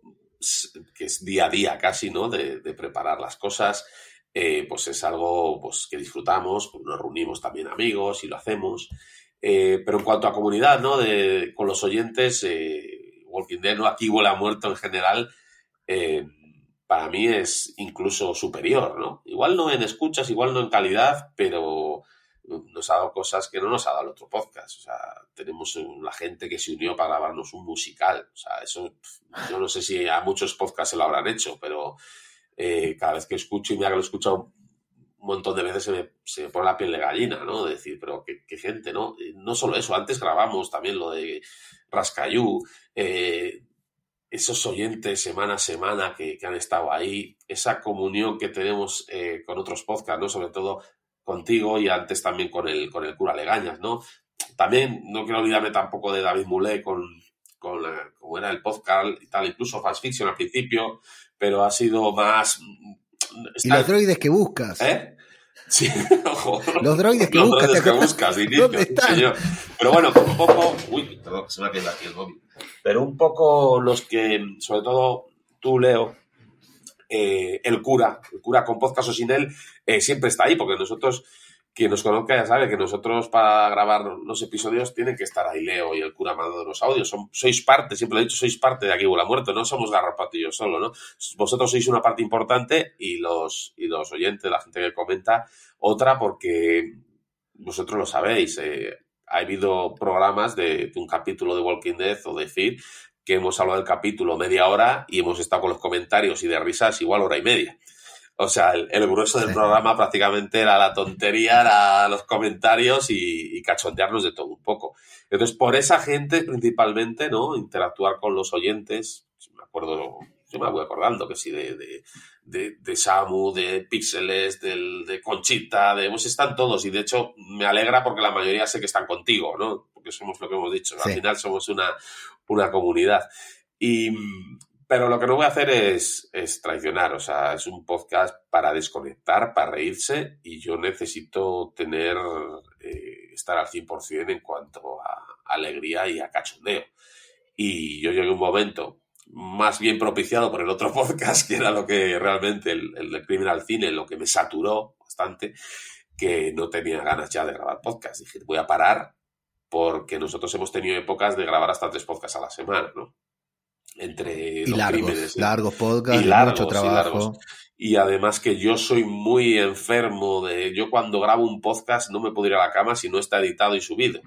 que es día a día casi, ¿no? De, preparar las cosas eh, pues es algo pues, que disfrutamos, pues nos reunimos también amigos y lo hacemos. Eh, pero en cuanto a comunidad, ¿no? De, con los oyentes, eh, Walking Dead, ¿no? Aquí huele muerto en general, para mí es incluso superior, ¿no? Igual no en escuchas, igual no en calidad, pero nos ha dado cosas que no nos ha dado el otro podcast. O sea, tenemos la gente que se unió para grabarnos un musical. O sea, eso yo no sé si a muchos podcasts se lo habrán hecho, pero eh, cada vez que escucho y mira que lo he escuchado un montón de veces se me, se pone la piel de gallina, ¿no? De decir, pero qué, gente, ¿no? no solo eso, antes grabamos también lo de Rascayú, eh, esos oyentes semana a semana que, han estado ahí, esa comunión que tenemos eh, con otros podcasts, ¿no? Sobre todo contigo y antes también con el, con el cura Legañas, ¿no? También no quiero olvidarme tampoco de David Mulé con, con como era el podcast y tal, incluso Fast Fiction al principio, pero ha sido más... ¿Y los droides que buscas? ¿Eh? Sí. Los droides que buscas. Droides que buscas, ¿Dónde están? Señor. Pero bueno, un poco... Uy, perdón, se me ha quedado aquí el móvil. Pero un poco los que, sobre todo tú, Leo, eh, el cura, el cura con podcast o sin él, eh, siempre está ahí, porque nosotros quien nos conozca ya sabe que nosotros para grabar los episodios tienen que estar ahí Leo y el cura mandando los audios. Sois parte, siempre lo he dicho, sois parte de Aquí la Muerto, no somos Garrapato y solo, ¿no? Vosotros sois una parte importante y los, y los oyentes, la gente que comenta, otra porque vosotros lo sabéis. Eh, ha habido programas de, un capítulo de Walking Dead o de Feed que hemos hablado del capítulo media hora y hemos estado con los comentarios y de risas igual hora y media. O sea, el, grueso del programa prácticamente era la tontería, era los comentarios y, cachondearnos de todo un poco. Entonces, por esa gente principalmente, ¿no? Interactuar con los oyentes. Me acuerdo, yo me voy acordando que sí, de, de, de, Samu, de Píxeles, de Conchita, de, pues están todos. Y de hecho, me alegra porque la mayoría sé que están contigo, ¿no? Porque somos lo que hemos dicho. Al final somos una, una comunidad. Y, pero lo que no voy a hacer es, traicionar, o sea, es un podcast para desconectar, para reírse y yo necesito tener, eh, estar al 100% en cuanto a alegría y a cachondeo. Y yo llegué un momento más bien propiciado por el otro podcast, que era lo que realmente el, el Cine, lo que me saturó bastante, que no tenía ganas ya de grabar podcast. Dije, voy a parar porque nosotros hemos tenido épocas de grabar hasta tres podcasts a la semana, ¿no? Entre y los largos, crímenes. Largos podcasts, y largos, mucho trabajo. Y, además que yo soy muy enfermo de... Yo cuando grabo un podcast no me puedo ir a la cama si no está editado y subido.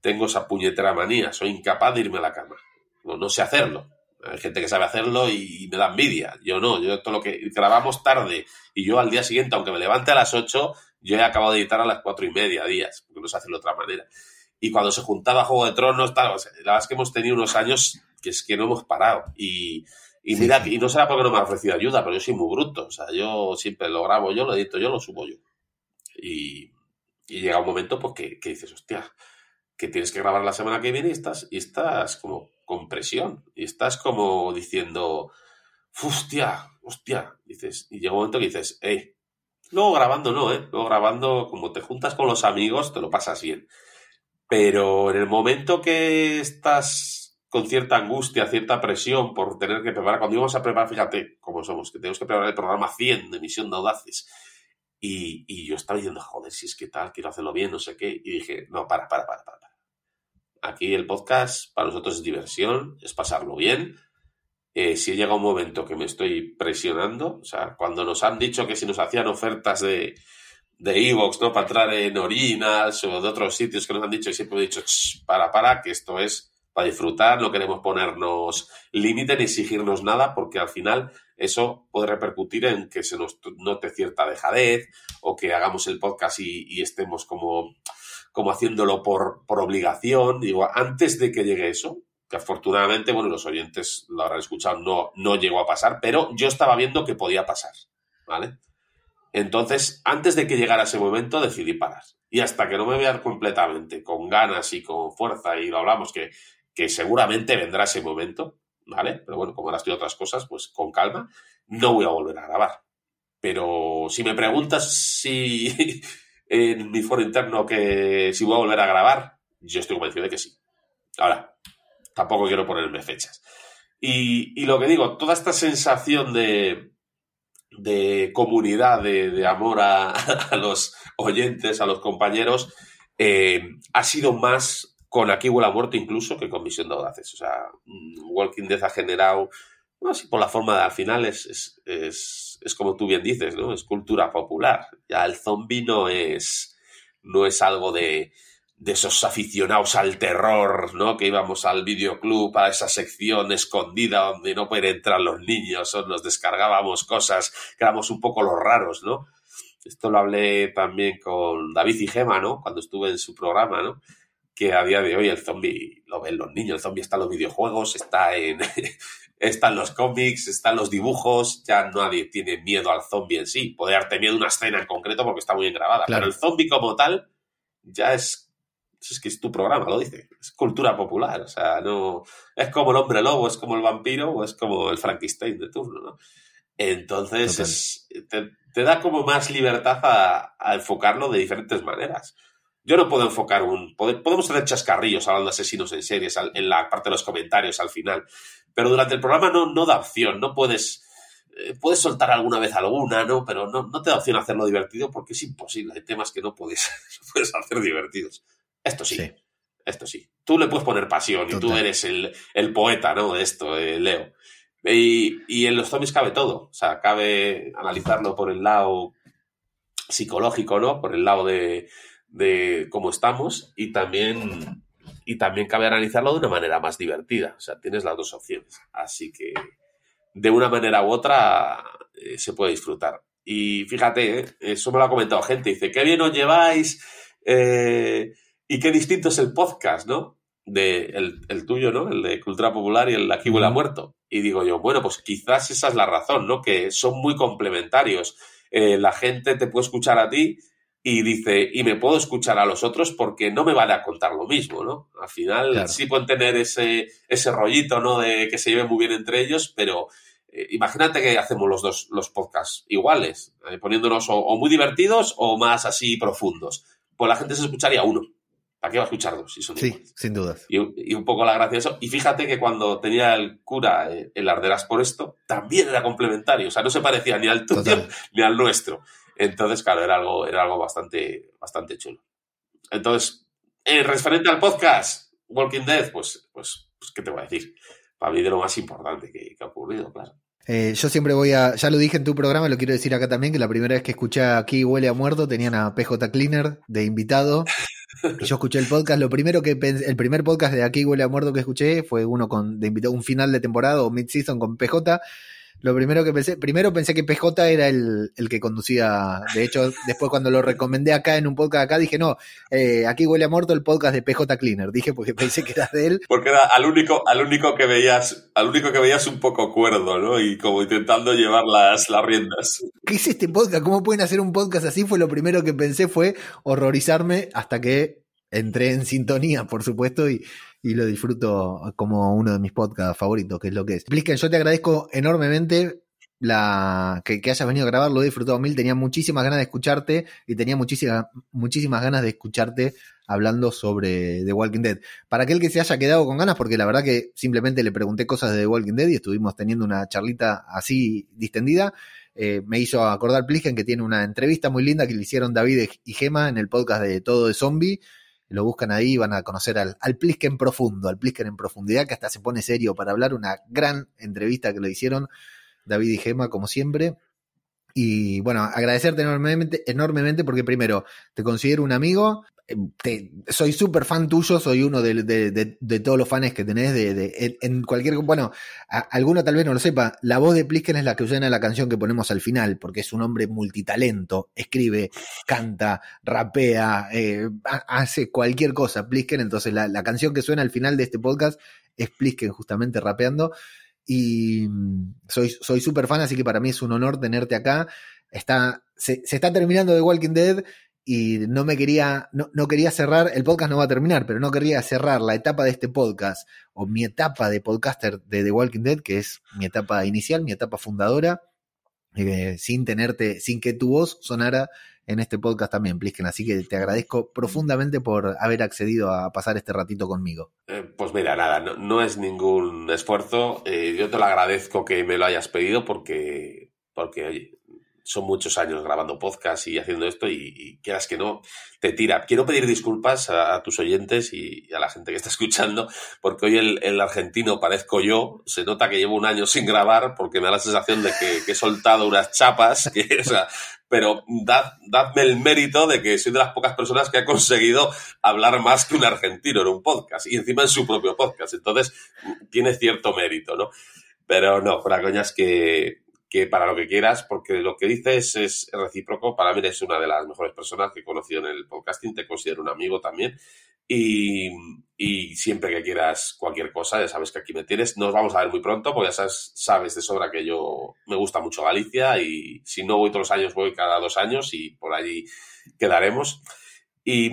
Tengo esa puñetera manía, soy incapaz de irme a la cama. No, no sé hacerlo. Hay gente que sabe hacerlo y, me da envidia. Yo no, yo todo lo que grabamos tarde y yo al día siguiente, aunque me levante a las 8, yo he acabado de editar a las cuatro y media días, porque no se hace de otra manera. Y cuando se juntaba Juego de Tronos, tal, la verdad es que hemos tenido unos años que es que no hemos parado. Y, y mira, y no será porque no me ha ofrecido ayuda, pero yo soy muy bruto. O sea, yo siempre lo grabo yo, lo edito yo, lo subo yo. Y, y llega un momento pues que, que, dices, hostia, que tienes que grabar la semana que viene y estás, y estás como con presión. Y estás como diciendo, hostia, hostia. Dices, y llega un momento que dices, eh, luego grabando no, eh. Luego grabando, como te juntas con los amigos, te lo pasas bien. Pero en el momento que estás con cierta angustia, cierta presión por tener que preparar. Cuando íbamos a preparar, fíjate cómo somos, que tenemos que preparar el programa 100 de Misión de Audaces. Y, yo estaba diciendo, joder, si es que tal, quiero hacerlo bien, no sé qué. Y dije, no, para, para, para, para. Aquí el podcast para nosotros es diversión, es pasarlo bien. Eh, si llega un momento que me estoy presionando, o sea, cuando nos han dicho que si nos hacían ofertas de de Evox, ¿no? Para entrar en Orinas o de otros sitios que nos han dicho y siempre he dicho, para, para, que esto es para disfrutar, no queremos ponernos límite ni exigirnos nada, porque al final eso puede repercutir en que se nos note cierta dejadez o que hagamos el podcast y, estemos como, como haciéndolo por, por obligación. Digo, antes de que llegue eso, que afortunadamente, bueno, los oyentes lo habrán escuchado, no, no llegó a pasar, pero yo estaba viendo que podía pasar, ¿vale? Entonces, antes de que llegara ese momento, decidí parar. Y hasta que no me vea completamente con ganas y con fuerza, y lo hablamos, que, que seguramente vendrá ese momento, ¿vale? Pero bueno, como ahora estoy otras cosas, pues con calma, no voy a volver a grabar. Pero si me preguntas si en mi foro interno que si voy a volver a grabar, yo estoy convencido de que sí. Ahora, tampoco quiero ponerme fechas. Y, lo que digo, toda esta sensación de, de comunidad, de, amor a, los oyentes, a los compañeros, eh, ha sido más con Aquí huele a muerto incluso que con Misión de Audaces. O sea, mm, Walking Dead ha generado, no así por la forma de al final es, es, es, como tú bien dices, ¿no? Es cultura popular. Ya el zombie no es, no es algo de, de esos aficionados al terror, ¿no? Que íbamos al videoclub a esa sección escondida donde no pueden entrar los niños o nos descargábamos cosas que éramos un poco los raros, ¿no? Esto lo hablé también con David y Gema, ¿no? Cuando estuve en su programa, ¿no? Que a día de hoy el zombie lo ven los niños, el zombie está en los videojuegos, está en, está en los cómics, está en los dibujos, ya nadie tiene miedo al zombie en sí. Puede haber tenido una escena en concreto porque está muy bien grabada, pero el zombie como tal ya es es que es tu programa, lo dice. Es cultura popular. O sea, no. Es como el hombre lobo, es como el vampiro o es como el Frankenstein de turno, ¿no? Entonces, te, da como más libertad a, enfocarlo de diferentes maneras. Yo no puedo enfocar un. Podemos hacer chascarrillos hablando de asesinos en series en la parte de los comentarios al final. Pero durante el programa no, no da opción. No puedes. Eh, puedes soltar alguna vez alguna, ¿no? Pero no, no te da opción hacerlo divertido porque es imposible. Hay temas que no puedes, no puedes hacer divertidos. Esto sí, Esto sí. Tú le puedes poner pasión y tú eres el, poeta, ¿no? De esto, Leo. Y, en los zombies cabe todo. O sea, cabe analizarlo por el lado psicológico, ¿no? Por el lado de, de cómo estamos y también, y también cabe analizarlo de una manera más divertida. O sea, tienes las dos opciones. Así que de una manera u otra eh, se puede disfrutar. Y fíjate, ¿eh? eso me lo ha comentado gente. Dice, qué bien os lleváis. Eh, y qué distinto es el podcast, ¿no? De el, tuyo, ¿no? El de Cultura Popular y el de Aquí huele a muerto. Y digo yo, bueno, pues quizás esa es la razón, ¿no? Que son muy complementarios. La gente te puede escuchar a ti y dice, y me puedo escuchar a los otros porque no me van a contar lo mismo, ¿no? Al final sí pueden tener ese, ese rollito, ¿no? De que se lleven muy bien entre ellos, pero eh, imagínate que hacemos los dos los podcasts iguales, eh, poniéndonos o, muy divertidos o más así profundos. Pues la gente se escucharía uno. ¿Para qué va a escuchar dos? Si son sí, sin duda. Y, un poco la gracia de eso. Y fíjate que cuando tenía el cura eh, el Arderas por esto, también era complementario. O sea, no se parecía ni al tuyo ni al nuestro. Entonces, claro, era algo, era algo bastante, bastante chulo. Entonces, eh, referente al podcast, Walking Dead, pues, pues, pues, ¿qué te voy a decir? Para mí de lo más importante que, ha ocurrido, claro. Eh, yo siempre voy a, ya lo dije en tu programa, lo quiero decir acá también, que la primera vez que escuché aquí Huele a Muerto tenían a PJ Cleaner de invitado yo escuché el podcast, lo primero que pensé, el primer podcast de Aquí huele a muerto que escuché fue uno con de invitado, un final de temporada o mid-season con PJ. Lo primero que pensé, primero pensé que PJ era el, que conducía, de hecho, después cuando lo recomendé acá en un podcast acá, dije, no, eh, aquí huele a muerto el podcast de PJ Cleaner, dije porque pensé que era de él. Porque era al único, al único que veías, al único que veías un poco cuerdo, ¿no? Y como intentando llevar las, las riendas. ¿Qué es este podcast? ¿Cómo pueden hacer un podcast así? Fue lo primero que pensé, fue horrorizarme hasta que entré en sintonía, por supuesto, y, y lo disfruto como uno de mis podcasts favoritos, que es lo que es. Blisken, yo te agradezco enormemente la que, hayas venido a grabar, lo he disfrutado mil, tenía muchísimas ganas de escucharte y tenía muchísimas, muchísimas ganas de escucharte hablando sobre The Walking Dead. Para aquel que se haya quedado con ganas, porque la verdad que simplemente le pregunté cosas de The Walking Dead y estuvimos teniendo una charlita así distendida, eh, me hizo acordar Plisken que tiene una entrevista muy linda que le hicieron David y Gema en el podcast de Todo de Zombie lo buscan ahí, van a conocer al, al Plisken profundo, al Plisken en profundidad, que hasta se pone serio para hablar, una gran entrevista que lo hicieron David y Gema, como siempre. Y bueno, agradecerte enormemente, enormemente porque primero te considero un amigo, soy súper fan tuyo, soy uno de, todos los fans que tenés de, en, cualquier... Bueno, alguno tal vez no lo sepa, la voz de Plisken es la que suena la canción que ponemos al final, porque es un hombre multitalento, escribe, canta, rapea, eh, hace cualquier cosa, Plisken, entonces la, la, canción que suena al final de este podcast es Plisken justamente rapeando. Y mm, soy súper fan, así que para mí es un honor tenerte acá. está, se, se está terminando The Walking Dead y no me quería, no, no, quería cerrar, el podcast no va a terminar, pero no quería cerrar la etapa de este podcast o mi etapa de podcaster de The Walking Dead, que es mi etapa inicial, mi etapa fundadora, eh, sin tenerte, sin que tu voz sonara en este podcast también, Plisken. Así que te agradezco profundamente por haber accedido a pasar este ratito conmigo. Eh, pues mira, nada, no, es ningún esfuerzo. Eh, yo te lo agradezco que me lo hayas pedido porque, porque oye, son muchos años grabando podcast y haciendo esto y, quieras que no, te tira. Quiero pedir disculpas a, tus oyentes y, a la gente que está escuchando, porque hoy el, argentino parezco yo, se nota que llevo un año sin grabar porque me da la sensación de que, he soltado unas chapas, pero dad, dadme el mérito de que soy de las pocas personas que ha conseguido hablar más que un argentino en un podcast y encima en su propio podcast. Entonces, tiene cierto mérito, ¿no? Pero no, fuera que que para lo que quieras, porque lo que dices es recíproco. Para mí eres una de las mejores personas que he conocido en el podcasting, te considero un amigo también. Y, siempre que quieras cualquier cosa, ya sabes que aquí me tienes. Nos vamos a ver muy pronto, porque ya sabes, sabes de sobra que yo me gusta mucho Galicia y si no voy todos los años, voy cada dos años y por allí quedaremos. Y,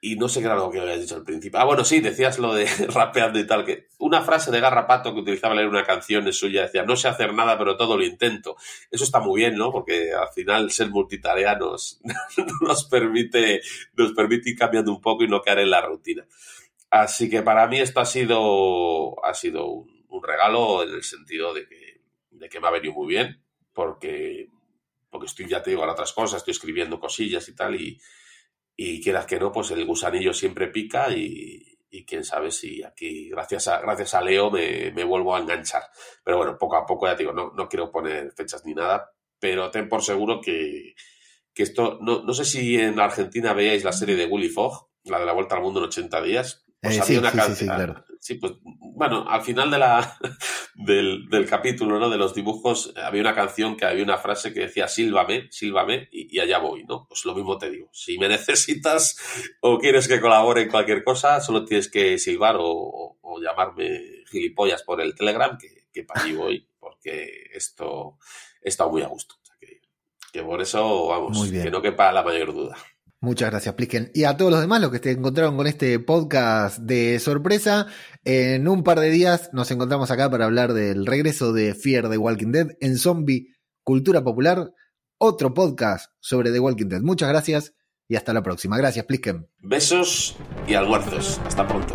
y no sé qué era lo que habías dicho al principio. Ah, bueno, sí, decías lo de rapeando y tal, que una frase de Garrapato que utilizaba leer una canción es suya, decía, no sé hacer nada, pero todo lo intento. Eso está muy bien, ¿no? Porque al final ser multitarea nos, nos permite, nos permite ir cambiando un poco y no caer en la rutina. Así que para mí esto ha sido, ha sido un, un regalo en el sentido de que, de que me ha venido muy bien, porque, porque estoy, ya te digo, a otras cosas, estoy escribiendo cosillas y tal, y, y quieras que no, pues el gusanillo siempre pica y, y quién sabe si aquí, gracias a, gracias a Leo, me, me, vuelvo a enganchar. Pero bueno, poco a poco, ya te digo, no, no quiero poner fechas ni nada, pero ten por seguro que, que esto, no, no sé si en Argentina veáis la serie de Willy Fogg, la de la Vuelta al Mundo en 80 días. Pues eh, había sí, una sí, canción. sí, sí, claro. Sí, pues bueno, al final de la, del, del, capítulo, ¿no? De los dibujos, había una canción que había una frase que decía sílvame, sílvame, y, y, allá voy, ¿no? Pues lo mismo te digo. Si me necesitas o quieres que colabore en cualquier cosa, solo tienes que silbar o, o, o llamarme gilipollas por el Telegram, que, que para allí voy, porque esto he estado muy a gusto. O sea que, que por eso, vamos, que no quepa la mayor duda. Muchas gracias, Plisken. Y a todos los demás, los que se encontraron con este podcast de sorpresa, en un par de días nos encontramos acá para hablar del regreso de Fear the Walking Dead en Zombie Cultura Popular, otro podcast sobre The Walking Dead. Muchas gracias y hasta la próxima. Gracias, Plisken. Besos y almuerzos. Hasta pronto.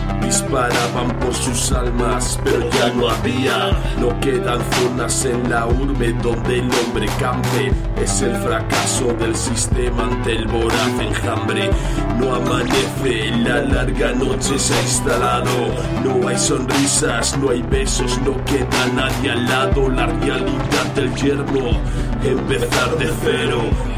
Disparaban por sus almas, pero ya no había. No quedan zonas en la urbe donde el hombre campe. Es el fracaso del sistema ante el voraz enjambre. No amanece, la larga noche se ha instalado. No hay sonrisas, no hay besos, no queda nadie al lado. La realidad del yermo, empezar de cero.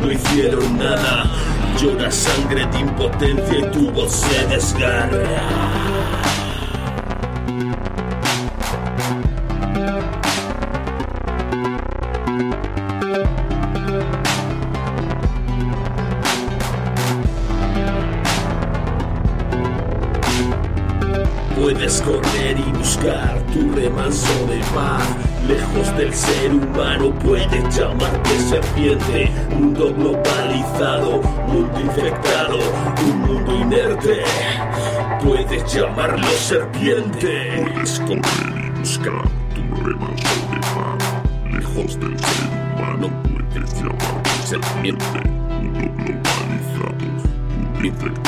no hicieron nada. Llora sangre de impotencia y tu voz se desgarra. Serpiente. Mundo globalizado, mundo infectado, un mundo inerte. Puedes llamarlo serpiente. Puedes comer y buscar tu remanso de paz. Lejos del ser humano puedes llamar serpiente. Mundo globalizado, mundo infectado,